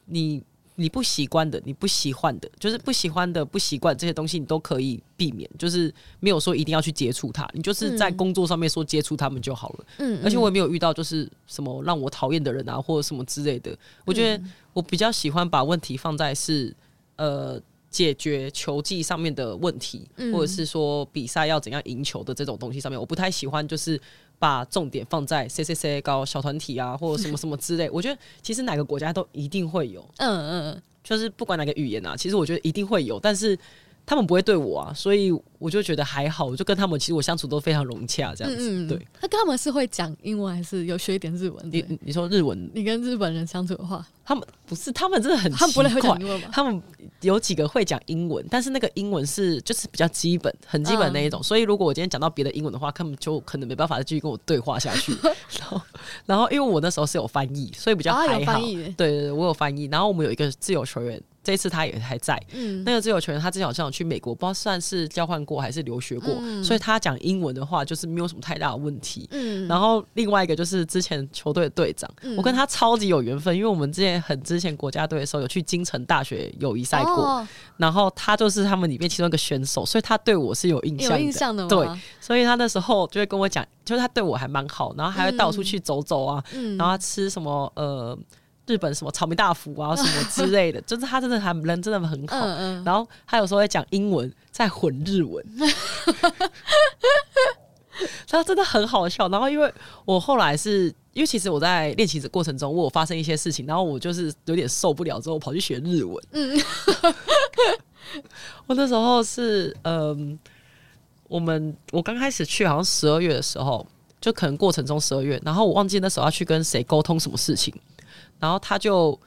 你你不习惯的，你不喜欢的，就是不喜欢的、不习惯这些东西，你都可以避免，就是没有说一定要去接触它，你就是在工作上面说接触他们就好了，嗯，而且我也没有遇到就是什么让我讨厌的人啊，或者什么之类的，我觉得我比较喜欢把问题放在是呃。解决球技上面的问题，嗯、或者是说比赛要怎样赢球的这种东西上面，我不太喜欢，就是把重点放在 C C C 搞小团体啊，或者什么什么之类。我觉得其实哪个国家都一定会有，嗯嗯，就是不管哪个语言啊，其实我觉得一定会有，但是。他们不会对我啊，所以我就觉得还好，我就跟他们其实我相处都非常融洽，这样子。嗯嗯对，那跟他们是会讲英文，还是有学一点日文？你你说日文？你跟日本人相处的话，他们不是，他们真的很奇怪，他们不会讲英文吗？他们有几个会讲英文，但是那个英文是就是比较基本、很基本那一种。嗯、所以如果我今天讲到别的英文的话，他们就可能没办法再继续跟我对话下去。然后，然后因为我那时候是有翻译，所以比较还好。对对对，我有翻译。然后我们有一个自由球员。这一次他也还在，嗯，那个自由球员他之前好像有去美国，不知道算是交换过还是留学过，嗯、所以他讲英文的话就是没有什么太大的问题。嗯，然后另外一个就是之前球队的队长，嗯、我跟他超级有缘分，因为我们之前很之前国家队的时候有去京城大学友谊赛过，哦、然后他就是他们里面其中一个选手，所以他对我是有印象的，有印象的？对，所以他那时候就会跟我讲，就是他对我还蛮好，然后还会带我出去走走啊，嗯、然后他吃什么呃。日本什么草莓大福啊，什么之类的，就是他真的还人真的很好。嗯嗯、然后他有时候会讲英文，再混日文，他真的很好笑。然后因为我后来是因为其实我在练习的过程中，我有发生一些事情，然后我就是有点受不了，之后我跑去学日文。嗯、我那时候是嗯，我们我刚开始去好像十二月的时候，就可能过程中十二月，然后我忘记那时候要去跟谁沟通什么事情。然后他就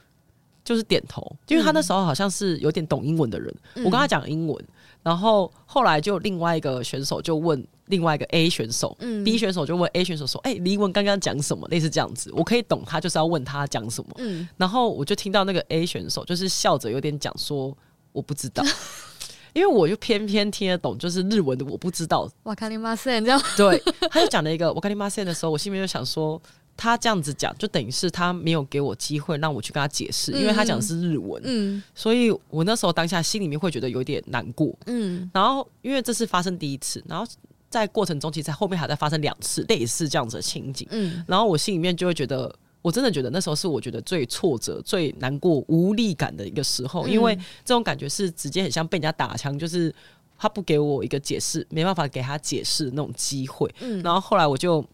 就是点头，因为他那时候好像是有点懂英文的人。嗯、我跟他讲英文，然后后来就另外一个选手就问另外一个 A 选手、嗯、，B 选手就问 A 选手说：“哎、欸，李文刚刚讲什么？类似这样子，我可以懂他就是要问他讲什么。嗯”然后我就听到那个 A 选手就是笑着有点讲说：“我不知道。”因为我就偏偏听得懂，就是日文的我不知道。わかりません这样。对，他就讲了一个わかりません的时候，我心里面就想说。 他这样子讲，就等于是他没有给我机会让我去跟他解释，因为他讲的是日文，嗯，所以我那时候当下心里面会觉得有点难过，嗯，然后因为这是发生第一次，然后在过程中其实后面还在发生两次类似这样子的情景，嗯，然后我心里面就会觉得我真的觉得那时候是我觉得最挫折、最难过、无力感的一个时候，因为这种感觉是直接很像被人家打枪，就是他不给我一个解释，没办法给他解释那种机会。嗯，然后后来我就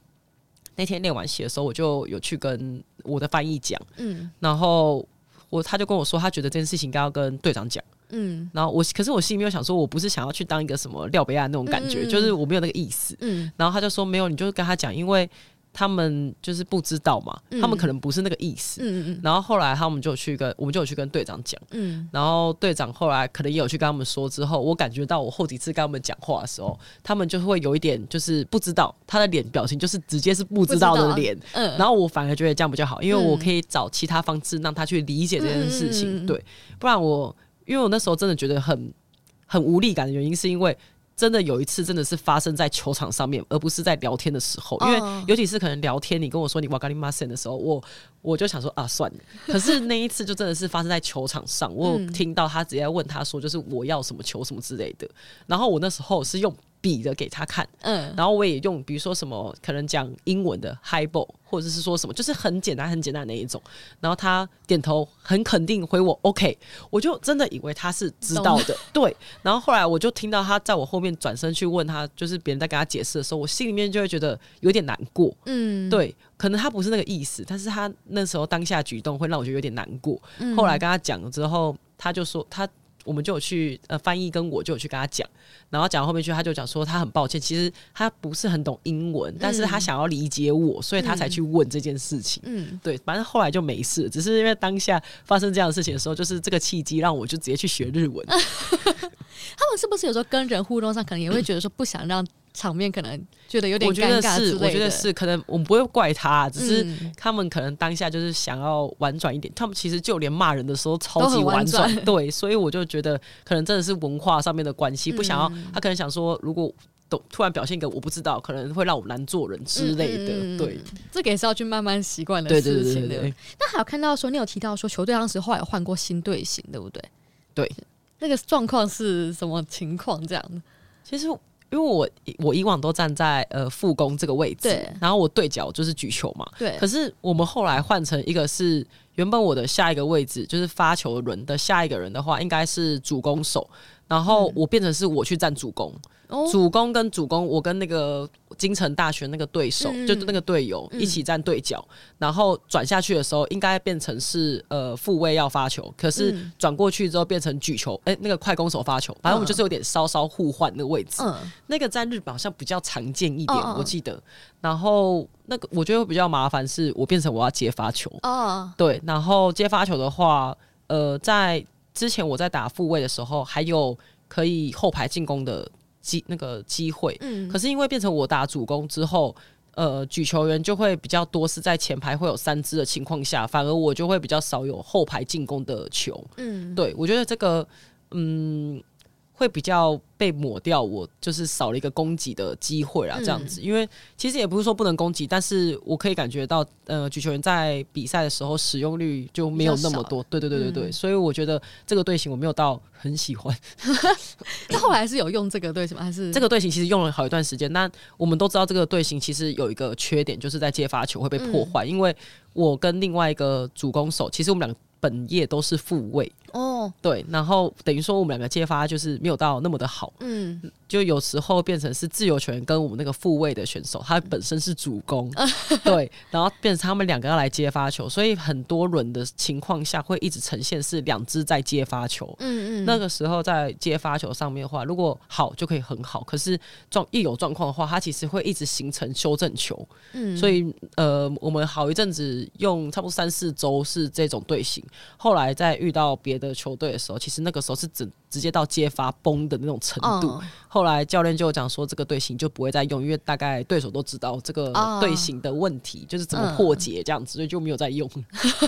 那天练完习的时候，我就有去跟我的翻译讲，嗯，然后我他就跟我说，他觉得这件事情应该要跟队长讲，嗯，然后我可是我心里面有想说，我不是想要去当一个什么廖北亚那种感觉，就是我没有那个意思，嗯，然后他就说没有，你就跟他讲，因为。他们就是不知道嘛，嗯、他们可能不是那个意思。嗯嗯，然后后来他们就去跟我们就有去跟队长讲。嗯，然后队长后来可能也有去跟他们说。之后我感觉到我后几次跟他们讲话的时候，他们就会有一点就是不知道，他的脸表情就是直接是不知道的脸。嗯，然后我反而觉得这样比较好，因为我可以找其他方式让他去理解这件事情。嗯、对，不然我因为我那时候真的觉得很很无力感的原因，是因为。真的有一次，真的是发生在球场上面，而不是在聊天的时候。因为尤其是可能聊天，你跟我说你哇咖哩玛塞的时候，我我就想说啊，算了。可是那一次就真的是发生在球场上，我有听到他直接问他说，就是我要什么球什么之类的。然后我那时候是用。比的给他看，嗯，然后我也用，比如说什么可能讲英文的 high ball，或者是说什么，就是很简单很简单的那一种。然后他点头很肯定回我 OK，我就真的以为他是知道的，对。然后后来我就听到他在我后面转身去问他，就是别人在跟他解释的时候，我心里面就会觉得有点难过，嗯，对，可能他不是那个意思，但是他那时候当下举动会让我觉得有点难过。嗯，后来跟他讲了之后，他就说他。我们就有去呃翻译，跟我就有去跟他讲，然后讲到后面去，他就讲说他很抱歉，其实他不是很懂英文，但是他想要理解我，所以他才去问这件事情。嗯，对，反正后来就没事，只是因为当下发生这样的事情的时候，就是这个契机让我就直接去学日文。他们是不是有时候跟人互动上，可能也会觉得说不想让。场面可能觉得有点我觉得是，我觉得是，可能我们不会怪他，只是他们可能当下就是想要婉转一点。他们其实就连骂人的时候超级婉转，对，所以我就觉得可能真的是文化上面的关系，不想要他可能想说，如果都突然表现一个我不知道，可能会让我难做人之类的。对，这个也是要去慢慢习惯的事情的。那还有看到说，你有提到说球队当时后来有换过新队形，对不对？对，那个状况是什么情况？这样的，其实。因为我我以往都站在呃副攻这个位置，对，然后我对角就是举球嘛，对。可是我们后来换成一个是原本我的下一个位置就是发球轮的下一个人的话，应该是主攻手，然后我变成是我去站主攻。嗯主攻跟主攻，我跟那个京城大学那个对手，嗯、就是那个队友一起站对角，嗯、然后转下去的时候，应该变成是呃复位要发球，可是转过去之后变成举球，哎、欸，那个快攻手发球，反正我们就是有点稍稍互换那个位置。嗯、那个在日本好像比较常见一点，嗯、我记得。然后那个我觉得会比较麻烦，是我变成我要接发球。哦，对，然后接发球的话，呃，在之前我在打复位的时候，还有可以后排进攻的。机那个机会，嗯，可是因为变成我打主攻之后，呃，举球员就会比较多，是在前排会有三支的情况下，反而我就会比较少有后排进攻的球，嗯，对，我觉得这个，嗯。会比较被抹掉，我就是少了一个攻击的机会啊，这样子。嗯、因为其实也不是说不能攻击，但是我可以感觉到，呃，举球员在比赛的时候使用率就没有那么多。对对对对对，嗯、所以我觉得这个队形我没有到很喜欢。那后来是有用这个队形吗？还是这个队形其实用了好一段时间。那我们都知道这个队形其实有一个缺点，就是在接发球会被破坏，嗯、因为我跟另外一个主攻手，其实我们两个。本业都是副卫哦，对，然后等于说我们两个接发就是没有到那么的好，嗯，就有时候变成是自由球员跟我们那个复位的选手，他本身是主攻，嗯、对，然后变成他们两个要来接发球，所以很多轮的情况下会一直呈现是两只在接发球，嗯嗯，那个时候在接发球上面的话，如果好就可以很好，可是状一有状况的话，它其实会一直形成修正球，嗯，所以呃，我们好一阵子用差不多三四周是这种队形。后来再遇到别的球队的时候，其实那个时候是直直接到揭发崩的那种程度。Oh. 后来教练就讲说，这个队形就不会再用，因为大概对手都知道这个队形的问题，oh. 就是怎么破解这样子，所以就没有再用。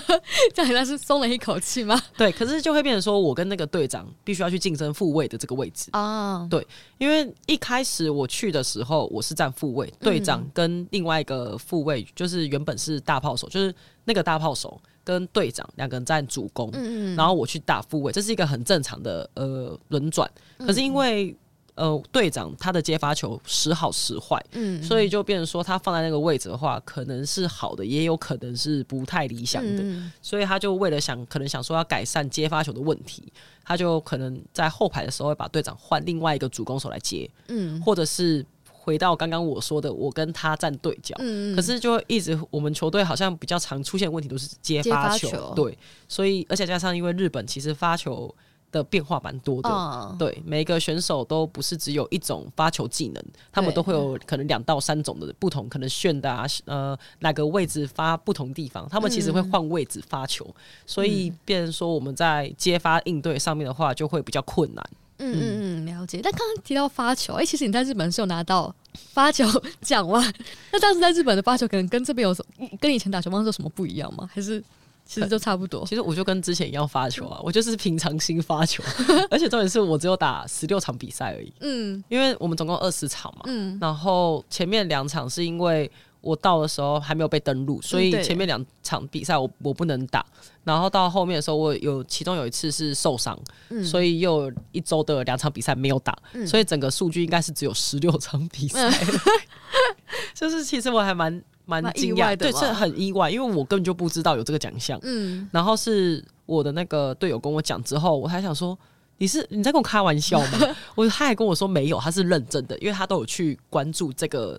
这样应该是松了一口气吗？对，可是就会变成说我跟那个队长必须要去竞争副位的这个位置啊。Oh. 对，因为一开始我去的时候，我是站副位，队长跟另外一个副位就是原本是大炮手，就是那个大炮手。跟队长两个人站主攻，嗯嗯，然后我去打副位，这是一个很正常的呃轮转。可是因为、嗯、呃队长他的接发球时好时坏，嗯，所以就变成说他放在那个位置的话，可能是好的，也有可能是不太理想的，嗯、所以他就为了想可能想说要改善接发球的问题，他就可能在后排的时候会把队长换另外一个主攻手来接，嗯，或者是。回到刚刚我说的，我跟他站对角，嗯、可是就一直我们球队好像比较常出现问题都是接发球，球。对，所以而且加上因为日本其实发球的变化蛮多的，哦、对，每个选手都不是只有一种发球技能，他们都会有可能两到三种的不同，可能炫的啊，呃，哪个位置发不同地方，他们其实会换位置发球，嗯、所以变成说我们在接发应对上面的话就会比较困难。嗯嗯嗯，了解。但刚刚提到发球，哎、欸，其实你在日本是有拿到发球奖吗？那当时在日本的发球可能跟这边有什么，跟以前打球方式有什么不一样吗？还是其实就差不多？其实我就跟之前一样发球啊，我就是平常心发球，而且重点是我只有打十六场比赛而已。嗯，因为我们总共二十场嘛，嗯，然后前面两场是因为。我到的时候还没有被登录，所以前面两场比赛我我不能打。然后到后面的时候，我有其中有一次是受伤，嗯、所以又有一周的两场比赛没有打，嗯、所以整个数据应该是只有十六场比赛。嗯、就是其实我还蛮蛮惊讶，对，是很意外，因为我根本就不知道有这个奖项。嗯，然后是我的那个队友跟我讲之后，我还想说。你是你在跟我开玩笑吗？我他还跟我说没有，他是认真的，因为他都有去关注这个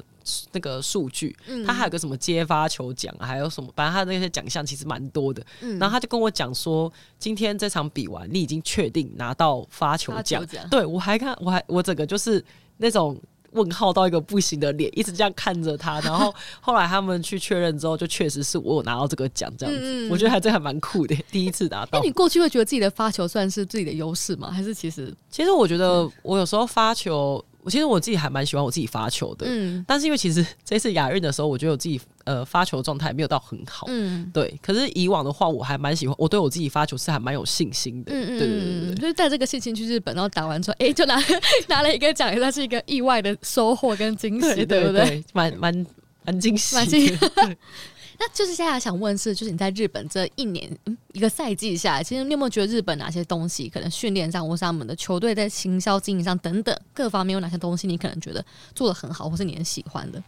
那个数据。嗯、他还有个什么接发球奖，还有什么，反正他那些奖项其实蛮多的。嗯、然后他就跟我讲说，今天这场比完，你已经确定拿到发球奖。对，我还看，我还我整个就是那种。问号到一个不行的脸，一直这样看着他，然后 后来他们去确认之后，就确实是我有拿到这个奖，这样子，嗯、我觉得还真还蛮酷的，第一次拿到。那你过去会觉得自己的发球算是自己的优势吗？还是其实？其实我觉得我有时候发球。我其实我自己还蛮喜欢我自己发球的，嗯，但是因为其实 这次亚运的时候，我觉得我自己呃发球状态没有到很好，嗯，对。可是以往的话，我还蛮喜欢，我对我自己发球是还蛮有信心的，嗯嗯，对对对对。就是带这个信心去日本，然后打完之后，哎、欸，就拿 拿了一个奖，那是一个意外的收获跟惊喜，对不对？蛮蛮蛮惊喜，蛮惊喜。那就是现在想问是，就是你在日本这一年，嗯，一个赛季下来，其实你有没有觉得日本哪些东西，可能训练上或是他们的球队在行销经营上等等各方面有哪些东西，你可能觉得做的很好，或是你很喜欢的？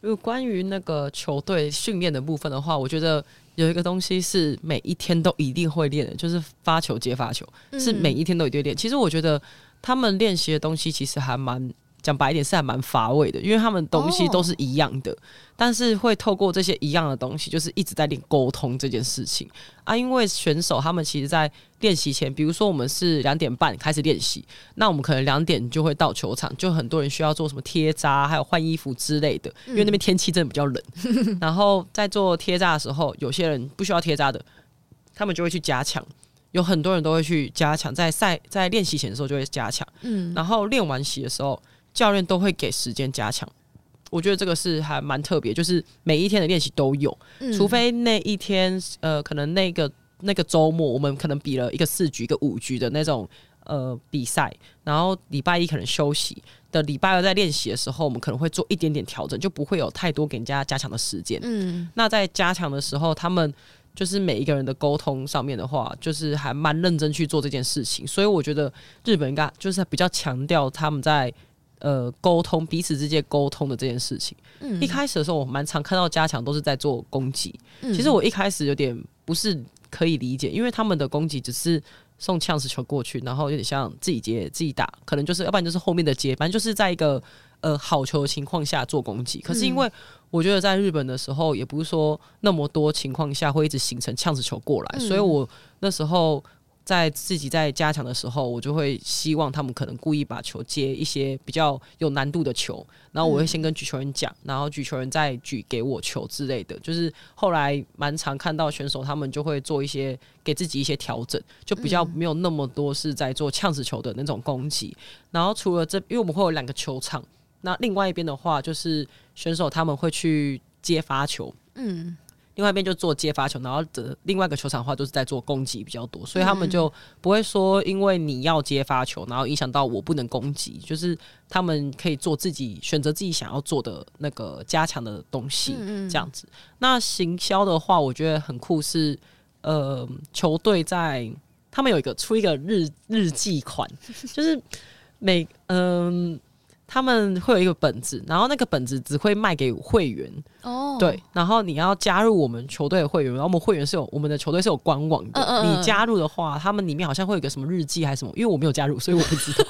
如果关于那个球队训练的部分的话，我觉得有一个东西是每一天都一定会练的，就是发球接发球，是每一天都一定练。嗯、其实我觉得他们练习的东西其实还蛮。讲白一点是还蛮乏味的，因为他们东西都是一样的，oh. 但是会透过这些一样的东西，就是一直在练沟通这件事情啊。因为选手他们其实，在练习前，比如说我们是两点半开始练习，那我们可能两点就会到球场，就很多人需要做什么贴扎，还有换衣服之类的，因为那边天气真的比较冷。嗯、然后在做贴扎的时候，有些人不需要贴扎的，他们就会去加强。有很多人都会去加强，在赛在练习前的时候就会加强，嗯，然后练完习的时候。教练都会给时间加强，我觉得这个是还蛮特别，就是每一天的练习都有，嗯、除非那一天呃，可能那个那个周末我们可能比了一个四局、一个五局的那种呃比赛，然后礼拜一可能休息的，礼拜二在练习的时候，我们可能会做一点点调整，就不会有太多给人家加强的时间。嗯，那在加强的时候，他们就是每一个人的沟通上面的话，就是还蛮认真去做这件事情，所以我觉得日本应该就是比较强调他们在。呃，沟通彼此之间沟通的这件事情，嗯、一开始的时候我蛮常看到加强都是在做攻击。嗯、其实我一开始有点不是可以理解，因为他们的攻击只是送呛死球过去，然后有点像自己接自己打，可能就是要不然就是后面的接，反正就是在一个呃好球的情况下做攻击。可是因为我觉得在日本的时候，也不是说那么多情况下会一直形成呛死球过来，嗯、所以我那时候。在自己在加强的时候，我就会希望他们可能故意把球接一些比较有难度的球，然后我会先跟举球人讲，然后举球人再举给我球之类的。就是后来蛮常看到选手他们就会做一些给自己一些调整，就比较没有那么多是在做呛死球的那种攻击。然后除了这，因为我们会有两个球场，那另外一边的话就是选手他们会去接发球，嗯。另外一边就做接发球，然后的另外一个球场的话就是在做攻击比较多，所以他们就不会说因为你要接发球，然后影响到我不能攻击，就是他们可以做自己选择自己想要做的那个加强的东西，这样子。那行销的话，我觉得很酷是，呃，球队在他们有一个出一个日日记款，就是。每嗯。他们会有一个本子，然后那个本子只会卖给会员哦。对，然后你要加入我们球队的会员，然后我们会员是有我们的球队是有官网的。嗯嗯。你加入的话，他们里面好像会有一个什么日记还是什么，因为我没有加入，所以我不知道。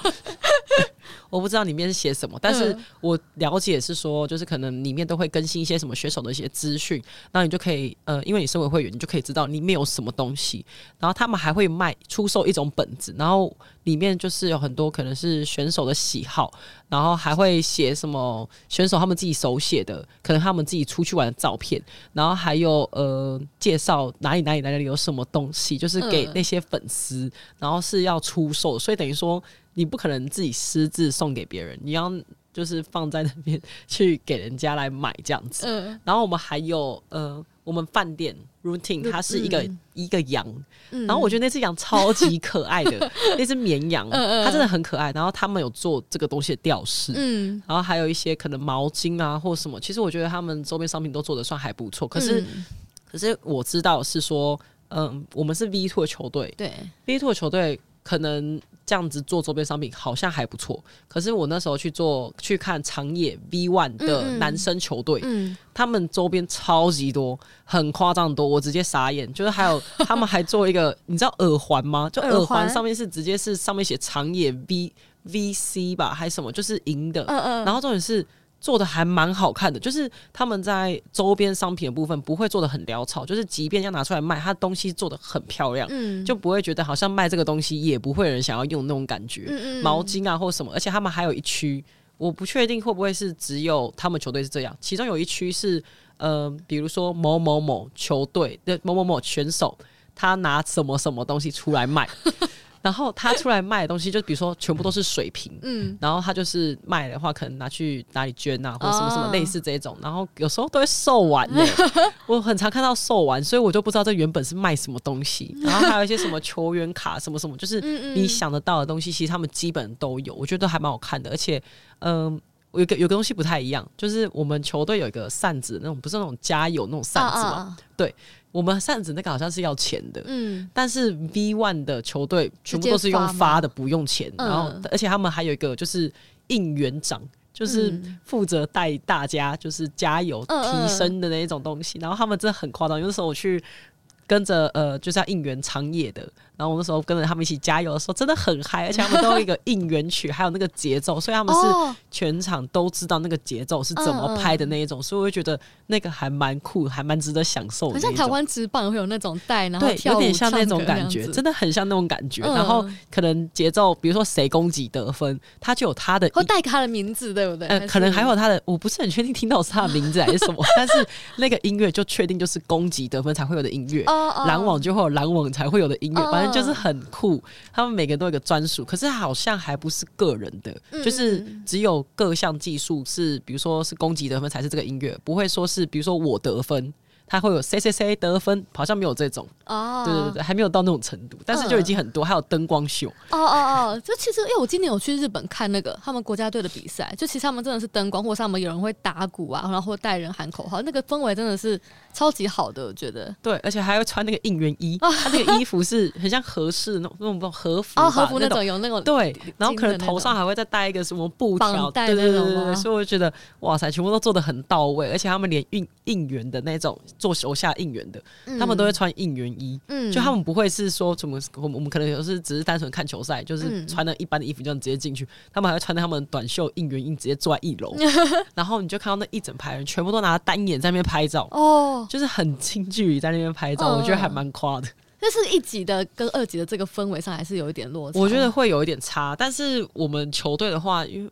我不知道里面是写什么，但是我了解是说，就是可能里面都会更新一些什么选手的一些资讯，然后你就可以呃，因为你身为会员，你就可以知道里面有什么东西。然后他们还会卖出售一种本子，然后里面就是有很多可能是选手的喜好，然后还会写什么选手他们自己手写的，可能他们自己出去玩的照片，然后还有呃介绍哪里哪里哪里有什么东西，就是给那些粉丝，然后是要出售，所以等于说。你不可能自己私自送给别人，你要就是放在那边去给人家来买这样子。嗯、然后我们还有呃，我们饭店 routine 它是一个、嗯、一个羊，嗯、然后我觉得那只羊超级可爱的，那只绵羊，它真的很可爱。然后他们有做这个东西的吊饰，嗯，然后还有一些可能毛巾啊或什么。其实我觉得他们周边商品都做的算还不错。可是、嗯、可是我知道是说，嗯、呃，我们是 V two 的球队，对 V two 的球队可能。这样子做周边商品好像还不错，可是我那时候去做去看长野 V One 的男生球队，嗯嗯、他们周边超级多，很夸张多，我直接傻眼。就是还有 他们还做一个，你知道耳环吗？就耳环上面是直接是上面写长野 V V C 吧，还是什么？就是银的。嗯嗯、然后重点是。做的还蛮好看的，就是他们在周边商品的部分不会做的很潦草，就是即便要拿出来卖，它东西做的很漂亮，嗯，就不会觉得好像卖这个东西也不会有人想要用那种感觉，嗯嗯，毛巾啊或什么，而且他们还有一区，我不确定会不会是只有他们球队是这样，其中有一区是呃，比如说某某某球队的某某某选手，他拿什么什么东西出来卖。然后他出来卖的东西，就比如说全部都是水瓶，嗯，然后他就是卖的话，可能拿去哪里捐啊，或者什么什么类似这种。然后有时候都会售完呢，我很常看到售完，所以我就不知道这原本是卖什么东西。然后还有一些什么球员卡，什么什么，就是你想得到的东西，其实他们基本都有，我觉得还蛮好看的。而且，嗯，有个有个东西不太一样，就是我们球队有一个扇子，那种不是那种加油那种扇子嘛，对。我们扇子那个好像是要钱的，嗯，但是 V One 的球队全部都是用发的，不用钱。然后，而且他们还有一个就是应援长，就是负责带大家就是加油提升的那一种东西。然后他们真的很夸张，有的时候我去。跟着呃，就是要应援长野的，然后我那时候跟着他们一起加油的时候，真的很嗨，而且他们都有一个应援曲，还有那个节奏，所以他们是全场都知道那个节奏是怎么拍的那一种，所以我就觉得那个还蛮酷，还蛮值得享受的。很像台湾直棒会有那种带，然后对，有点像那种感觉，真的很像那种感觉。然后可能节奏，比如说谁攻击得分，他就有他的，会带他的名字，对不对？呃，可能还有他的，我不是很确定听到是他的名字还是什么，但是那个音乐就确定就是攻击得分才会有的音乐。篮网就会有篮网才会有的音乐，反正就是很酷。他们每个人都有一个专属，可是好像还不是个人的，就是只有各项技术是，比如说是攻击得分才是这个音乐，不会说是比如说我得分。他会有 C C C 得分，好像没有这种哦，对对对，还没有到那种程度，但是就已经很多，还有灯光秀。哦哦哦，就其实因为我今年有去日本看那个他们国家队的比赛，就其实他们真的是灯光，或者他们有人会打鼓啊，然后带人喊口号，那个氛围真的是超级好的，我觉得。对，而且还会穿那个应援衣，他那个衣服是很像和式那种那种和服哦，和服那种有那种对，然后可能头上还会再戴一个什么布条，对对对对，所以我就觉得哇塞，全部都做的很到位，而且他们连应应援的那种。做手下应援的，嗯、他们都会穿应援衣，嗯、就他们不会是说什么，我们我们可能有时只是单纯看球赛，就是穿了一般的衣服就能直接进去，嗯、他们还会穿着他们短袖应援衣直接坐在一楼，然后你就看到那一整排人全部都拿着单眼在那边拍照，哦，就是很近距离在那边拍照，哦、我觉得还蛮夸的。但是一级的跟二级的这个氛围上还是有一点落差，我觉得会有一点差，但是我们球队的话，因为。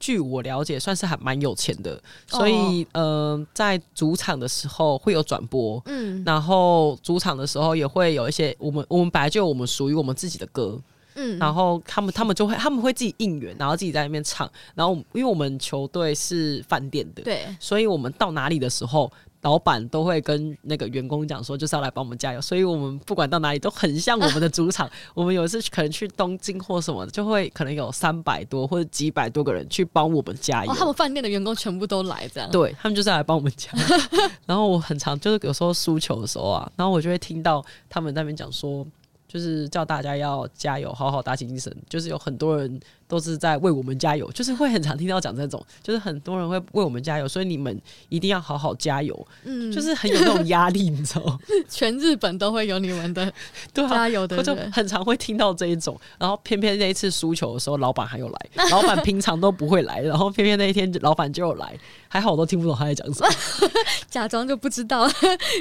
据我了解，算是还蛮有钱的，所以嗯、呃，在主场的时候会有转播，嗯，然后主场的时候也会有一些我们我们本来就有我们属于我们自己的歌，嗯，然后他们他们就会他们会自己应援，然后自己在那边唱，然后因为我们球队是饭店的，对，所以我们到哪里的时候。老板都会跟那个员工讲说，就是要来帮我们加油，所以我们不管到哪里都很像我们的主场。啊、我们有一次可能去东京或什么的，就会可能有三百多或者几百多个人去帮我们加油。哦、他们饭店的员工全部都来这样？对，他们就是来帮我们加油。然后我很常就是有时候输球的时候啊，然后我就会听到他们那边讲说，就是叫大家要加油，好好打起精神。就是有很多人都是在为我们加油，就是会很常听到讲这种，就是很多人会为我们加油，所以你们一定要好好加油，嗯，就是很有那种压力，你知道吗？全日本都会有你们的 加油的就很常会听到这一种，然后偏偏那一次输球的时候，老板还有来，老板平常都不会来，然后偏偏那一天老板就有来，还好我都听不懂他在讲什么，假装就不知道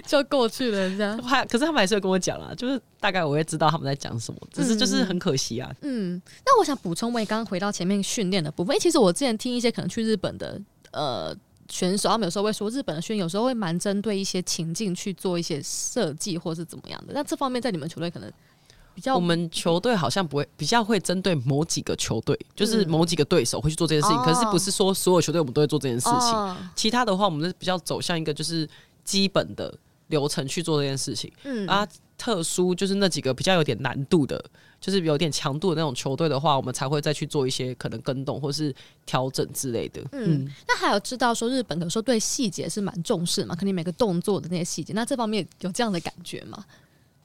就过去了这样，还可是他们还是会跟我讲啊，就是大概我会知道他们在讲什么，只是就是很可惜啊，嗯，那我想补充问刚刚回到前面训练的部分，其实我之前听一些可能去日本的呃选手，他们有时候会说，日本的训练有时候会蛮针对一些情境去做一些设计，或是怎么样的。那这方面在你们球队可能比较，我们球队好像不会比较会针对某几个球队，就是某几个对手会去做这件事情。嗯、可是不是说所有球队我们都会做这件事情，哦、其他的话我们是比较走向一个就是基本的流程去做这件事情。嗯啊。特殊就是那几个比较有点难度的，就是有点强度的那种球队的话，我们才会再去做一些可能跟动或是调整之类的。嗯，嗯，那还有知道说日本有时候对细节是蛮重视嘛？肯定每个动作的那些细节，那这方面有这样的感觉吗？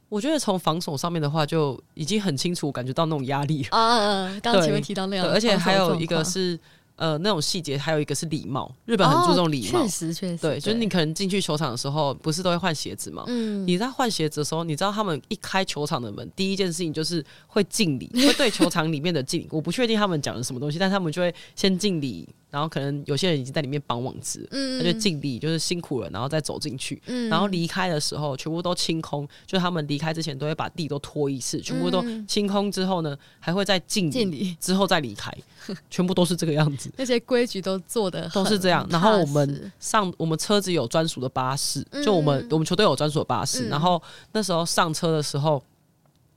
我觉得从防守上面的话，就已经很清楚感觉到那种压力啊。刚刚前面提到那样，而且还有一个是。呃，那种细节还有一个是礼貌，日本很注重礼貌，确实确实。对，就是你可能进去球场的时候，不是都会换鞋子吗？嗯，你在换鞋子的时候，你知道他们一开球场的门，第一件事情就是会敬礼，会对球场里面的敬礼。我不确定他们讲的什么东西，但他们就会先敬礼。然后可能有些人已经在里面绑网子，嗯，他就尽力就是辛苦了，然后再走进去，嗯，然后离开的时候全部都清空，就他们离开之前都会把地都拖一次，全部都清空之后呢，还会再敬礼，之后再离开，全部都是这个样子。那些规矩都做的都是这样。然后我们上我们车子有专属的巴士，就我们我们球队有专属的巴士，然后那时候上车的时候。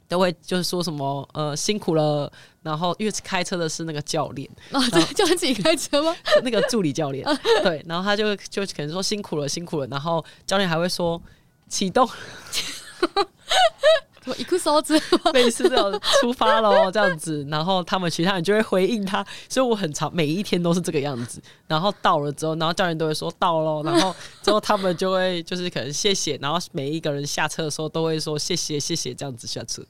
都会就是说什么呃辛苦了，然后因为开车的是那个教练啊，对，就自己开车吗？那个助理教练对，然后他就就可能说辛苦了，辛苦了，然后教练还会说启动。一个手指，类似这种出发喽，这样子，然后他们其他人就会回应他，所以我很常每一天都是这个样子。然后到了之后，然后教练都会说到喽，然后之后他们就会就是可能谢谢，然后每一个人下车的时候都会说谢谢谢谢这样子下车，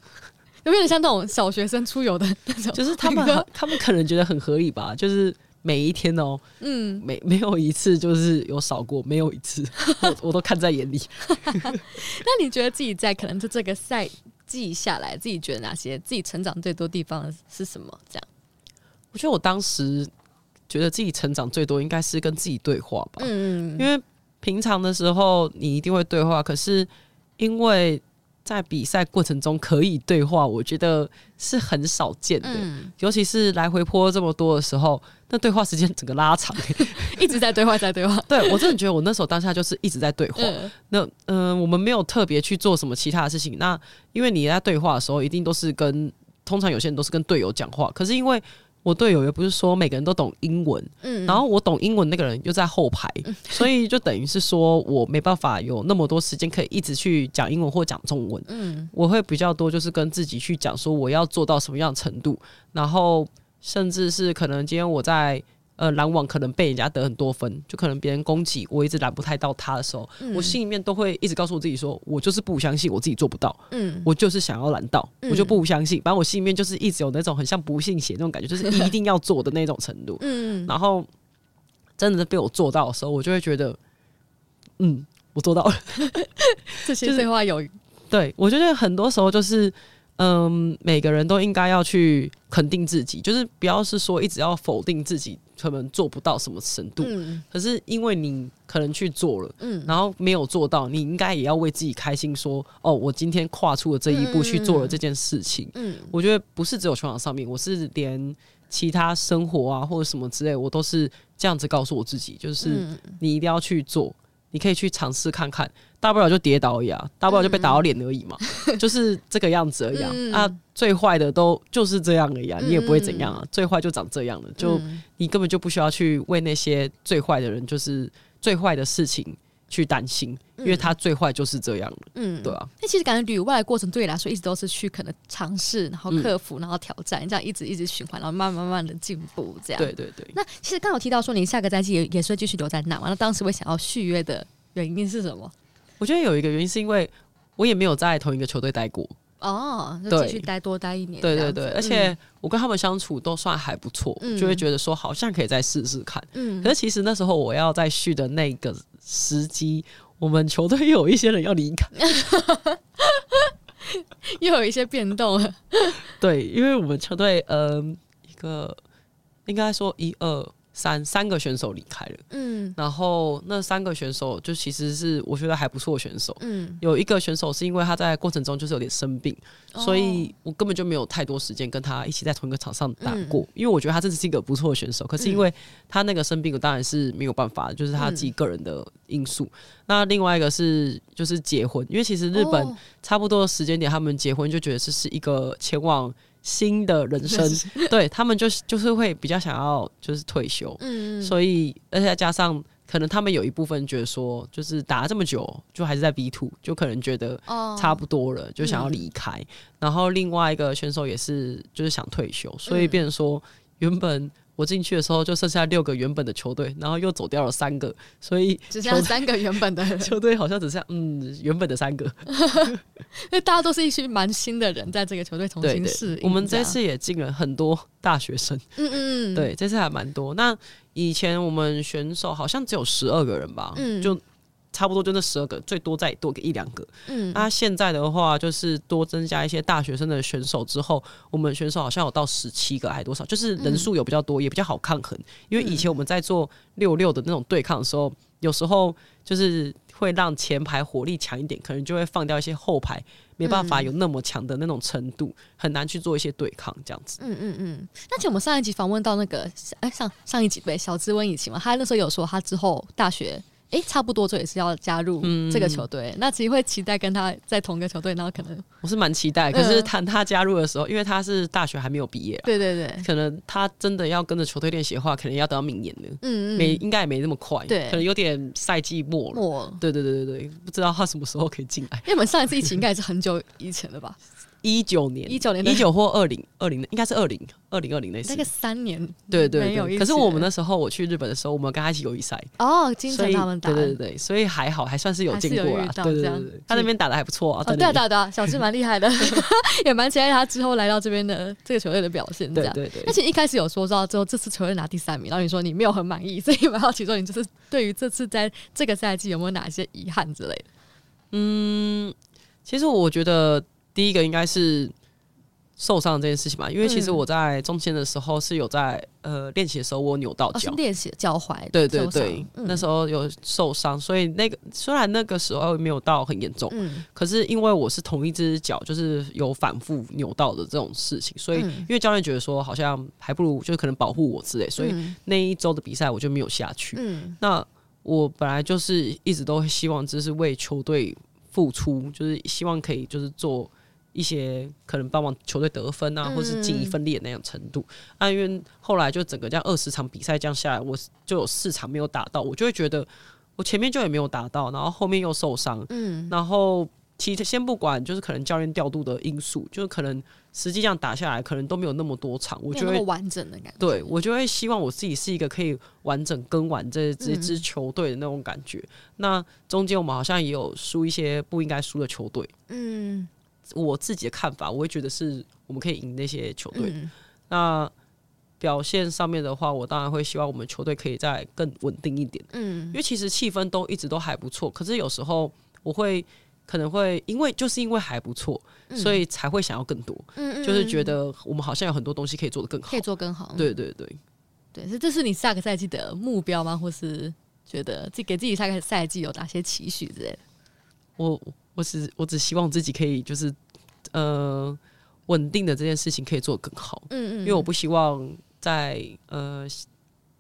有没有点像那种小学生出游的那种？就是他们他们可能觉得很合理吧，就是每一天哦，嗯，没没有一次就是有少过，没有一次，我我都看在眼里。那你觉得自己在可能就这个赛？季下来，自己觉得哪些自己成长最多地方是什么？这样，我觉得我当时觉得自己成长最多应该是跟自己对话吧。嗯，因为平常的时候你一定会对话，可是因为在比赛过程中可以对话，我觉得是很少见的。嗯，尤其是来回坡这么多的时候。那对话时间整个拉长，一直在对话，在对话。对，我真的觉得我那时候当下就是一直在对话。嗯、那嗯、呃，我们没有特别去做什么其他的事情。那因为你在对话的时候，一定都是跟通常有些人都是跟队友讲话。可是因为我队友也不是说每个人都懂英文，嗯，然后我懂英文那个人又在后排，嗯、所以就等于是说我没办法有那么多时间可以一直去讲英文或讲中文。嗯，我会比较多就是跟自己去讲说我要做到什么样的程度，然后。甚至是可能今天我在呃拦网，可能被人家得很多分，就可能别人攻击我一直拦不太到他的时候，嗯、我心里面都会一直告诉我自己说，我就是不相信我自己做不到，嗯，我就是想要拦到，嗯、我就不相信，反正我心里面就是一直有那种很像不信邪那种感觉，就是一 定要做的那种程度，嗯，然后真的是被我做到的时候，我就会觉得，嗯，我做到了，这些对话有，对我觉得很多时候就是。嗯，每个人都应该要去肯定自己，就是不要是说一直要否定自己，可能做不到什么程度。嗯，可是因为你可能去做了，嗯，然后没有做到，你应该也要为自己开心，说哦，我今天跨出了这一步，去做了这件事情。嗯，我觉得不是只有球场上面，我是连其他生活啊或者什么之类，我都是这样子告诉我自己，就是你一定要去做。你可以去尝试看看，大不了就跌倒而已啊，大不了就被打到脸而已嘛，嗯、就是这个样子而已啊。嗯、啊，最坏的都就是这样而已啊，你也不会怎样啊，嗯、最坏就长这样了，就你根本就不需要去为那些最坏的人，就是最坏的事情去担心，因为他最坏就是这样，嗯，对啊。那其实感觉旅外的过程对你来说，一直都是去可能尝试，然后克服，然后挑战，这样一直一直循环，然后慢慢慢慢的进步，这样。对对对。那其实刚有提到说，你下个赛季也也是会继续留在那完了当时会想要续约的原因是什么？我觉得有一个原因是因为我也没有在同一个球队待过，哦，就继续待多待一年。对对对，而且我跟他们相处都算还不错，嗯、就会觉得说好像可以再试试看。嗯，可是其实那时候我要再续的那个时机，我们球队又有一些人要离开，又有一些变动了。对，因为我们球队，嗯、呃，一个应该说一二。三三个选手离开了，嗯，然后那三个选手就其实是我觉得还不错的选手，嗯，有一个选手是因为他在过程中就是有点生病，哦、所以我根本就没有太多时间跟他一起在同一个场上打过，嗯、因为我觉得他真的是一个不错的选手，可是因为他那个生病，我当然是没有办法，就是他自己个人的因素。嗯、那另外一个是就是结婚，因为其实日本差不多的时间点他们结婚，就觉得这是一个前往。新的人生，对他们就是就是会比较想要就是退休，嗯，所以而且再加上可能他们有一部分觉得说，就是打了这么久，就还是在 B two，就可能觉得差不多了，哦、就想要离开。嗯、然后另外一个选手也是就是想退休，所以变成说原本。我进去的时候就剩下六个原本的球队，然后又走掉了三个，所以只剩下三个原本的 球队，好像只剩下嗯原本的三个，因为大家都是一群蛮新的人，在这个球队重新适应。我们这次也进了很多大学生，嗯嗯嗯，对，这次还蛮多。那以前我们选手好像只有十二个人吧，嗯，就。差不多就那十二个，最多再多个一两个。嗯，那现在的话，就是多增加一些大学生的选手之后，我们选手好像有到十七个，还多少？就是人数有比较多，也比较好抗衡。因为以前我们在做六六的那种对抗的时候，有时候就是会让前排火力强一点，可能就会放掉一些后排，没办法有那么强的那种程度，很难去做一些对抗这样子。嗯嗯嗯。那其实我们上一集访问到那个，哎，上上一集对小资温以晴嘛，他那时候有说他之后大学。哎、欸，差不多，这也是要加入这个球队。嗯、那其实会期待跟他在同一个球队，然后可能我是蛮期待。可是谈他加入的时候，因为他是大学还没有毕业，对对对，可能他真的要跟着球队练习的话，可能要等到明年了。嗯嗯，没应该也没那么快，对，可能有点赛季末了。末对对对对对，不知道他什么时候可以进来。因为我们上一次一起应该也是很久以前了吧。一九年，一九年，一九或二零二零，应该是二零二零二零那次。那个三年，对对对。可是我们那时候我去日本的时候，我们跟他一起友谊赛。哦，金城他们打。对对对，所以还好，还算是有进过啊。对对对，他那边打的还不错啊。对啊对啊，小智蛮厉害的，也蛮期待他之后来到这边的这个球队的表现。对对对。而且一开始有说到之后，这次球队拿第三名，然后你说你没有很满意，所以蛮好奇说你就是对于这次在这个赛季有没有哪些遗憾之类的？嗯，其实我觉得第一个应该是。受伤这件事情吧，因为其实我在中间的时候是有在呃练习的时候我扭到脚，练习脚踝，对对对，嗯、那时候有受伤，所以那个虽然那个时候没有到很严重，嗯、可是因为我是同一只脚，就是有反复扭到的这种事情，所以因为教练觉得说好像还不如就可能保护我之类，所以那一周的比赛我就没有下去。嗯、那我本来就是一直都希望就是为球队付出，就是希望可以就是做。一些可能帮忙球队得分啊，或是尽一份力的那种程度。啊，因为后来就整个这样二十场比赛这样下来，我就有四场没有打到，我就会觉得我前面就也没有打到，然后后面又受伤。嗯，然后其实先不管，就是可能教练调度的因素，就是可能实际上打下来可能都没有那么多场，我就会完整的感觉。对，我就会希望我自己是一个可以完整跟完这这支球队的那种感觉。那中间我们好像也有输一些不应该输的球队。嗯。我自己的看法，我会觉得是我们可以赢那些球队。嗯、那表现上面的话，我当然会希望我们球队可以再更稳定一点。嗯，因为其实气氛都一直都还不错，可是有时候我会可能会因为就是因为还不错，嗯、所以才会想要更多。嗯，就是觉得我们好像有很多东西可以做得更好，可以做更好。对对对，对，这这是你下个赛季的目标吗？或是觉得自己给自己下个赛季有哪些期许之类的？我。我只我只希望自己可以就是呃稳定的这件事情可以做得更好，嗯嗯，因为我不希望在呃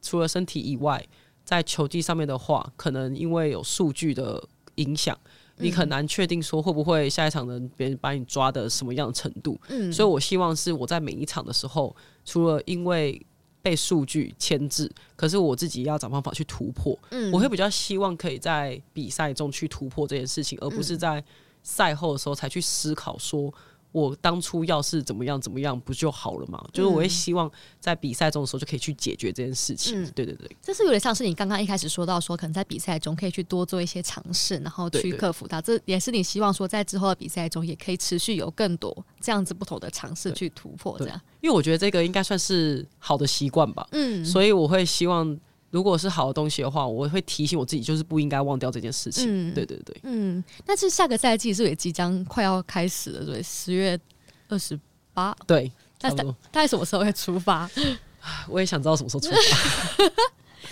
除了身体以外，在球技上面的话，可能因为有数据的影响，你很难确定说会不会下一场人别人把你抓的什么样的程度，嗯，所以我希望是我在每一场的时候，除了因为被数据牵制，可是我自己要找方法去突破。嗯，我会比较希望可以在比赛中去突破这件事情，而不是在赛后的时候才去思考说我当初要是怎么样怎么样不就好了嘛？就是我会希望在比赛中的时候就可以去解决这件事情。嗯、对对对，这是有点像是你刚刚一开始说到说，可能在比赛中可以去多做一些尝试，然后去克服它。这也是你希望说在之后的比赛中也可以持续有更多这样子不同的尝试去突破。这样，因为我觉得这个应该算是好的习惯吧。嗯，所以我会希望。如果是好的东西的话，我会提醒我自己，就是不应该忘掉这件事情。嗯，对对对，嗯。那是下个赛季是不是也即将快要开始了？对，十月二十八。对，大概大概什么时候会出发？我也想知道什么时候出发。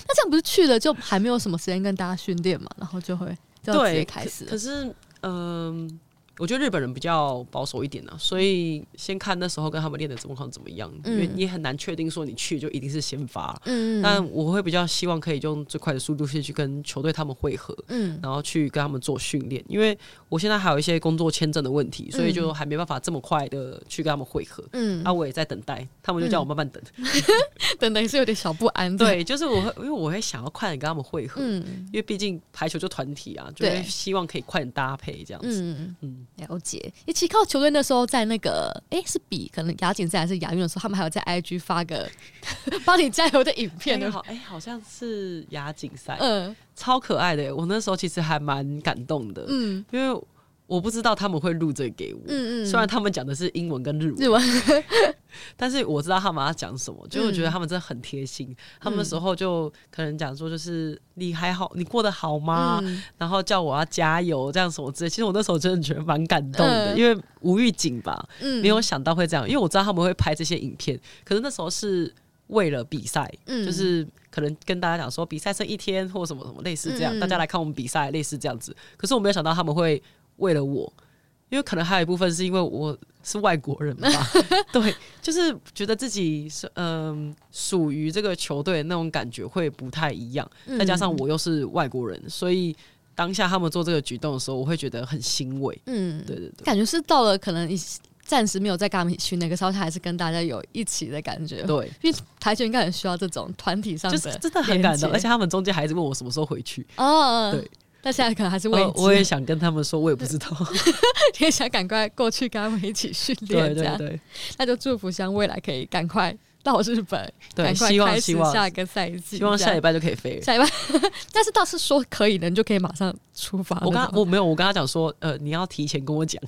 那这样不是去了就还没有什么时间跟大家训练嘛？然后就会就直接开始。可是，嗯。呃我觉得日本人比较保守一点呢、啊，所以先看那时候跟他们练的状况怎么样，因为你很难确定说你去就一定是先发。嗯，但我会比较希望可以用最快的速度先去跟球队他们会合，嗯，然后去跟他们做训练。因为我现在还有一些工作签证的问题，所以就还没办法这么快的去跟他们会合。嗯，啊，我也在等待，他们就叫我慢慢等，嗯、等等是有点小不安。对，就是我会，因为我会想要快点跟他们会合，嗯，因为毕竟排球就团体啊，就是希望可以快点搭配这样子。嗯嗯。了解，一起靠球队那时候在那个，哎、欸，是比可能亚锦赛还是亚运的时候，他们还有在 IG 发个 帮你加油的影片的，好，哎，好像是亚锦赛，嗯，超可爱的，我那时候其实还蛮感动的，嗯，因为。我不知道他们会录这个给我，嗯嗯，虽然他们讲的是英文跟日文，日文 但是我知道他们要讲什么，就我觉得他们真的很贴心。嗯、他们那时候就可能讲说，就是你还好，你过得好吗？嗯、然后叫我要加油，这样什么之类。其实我那时候真的觉得蛮感动的，嗯、因为无预警吧，嗯、没有想到会这样。因为我知道他们会拍这些影片，可是那时候是为了比赛，嗯、就是可能跟大家讲说比赛剩一天或什么什么类似这样，嗯、大家来看我们比赛，类似这样子。可是我没有想到他们会。为了我，因为可能还有一部分是因为我是外国人吧，对，就是觉得自己是嗯属于这个球队那种感觉会不太一样，嗯、再加上我又是外国人，所以当下他们做这个举动的时候，我会觉得很欣慰。嗯，对对对，感觉是到了可能暂时没有在跟他们一起去那个时候，他还是跟大家有一起的感觉。对，因为台球应该很需要这种团体上的，就是真的很感动，而且他们中间还是问我什么时候回去。哦，对。但现在可能还是未、呃、我也想跟他们说，我也不知道，也想赶快过去跟他们一起训练，对对对，那就祝福香未来可以赶快。到日本，对，希望希望下一个赛季，希望下礼拜就可以飞了。下礼拜，但是倒是说可以的，你就可以马上出发。我刚我没有，我跟他讲说，呃，你要提前跟我讲，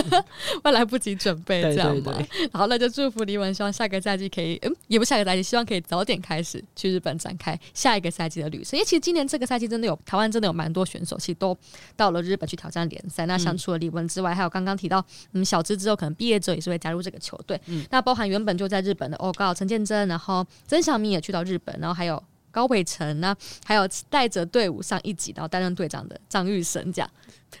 我来不及准备，这样嘛。好，那就祝福李文，希望下个赛季可以，嗯，也不下个赛季，希望可以早点开始去日本展开下一个赛季的旅程。因为其实今年这个赛季真的有台湾真的有蛮多选手，其实都到了日本去挑战联赛。那像除了李文之外，还有刚刚提到，嗯，小芝之后可能毕业之后也是会加入这个球队。嗯，那包含原本就在日本的欧高。陈建真，然后曾祥明也去到日本，然后还有高伟成呢，还有带着队伍上一级，然后担任队长的张育成，这样，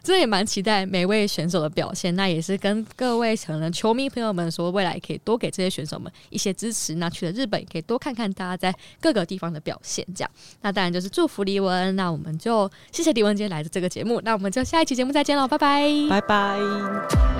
真的也蛮期待每位选手的表现。那也是跟各位可能球迷朋友们说，未来可以多给这些选手们一些支持。那去了日本，也可以多看看大家在各个地方的表现。这样，那当然就是祝福李文。那我们就谢谢李文今天来的这个节目。那我们就下一期节目再见喽，拜拜，拜拜。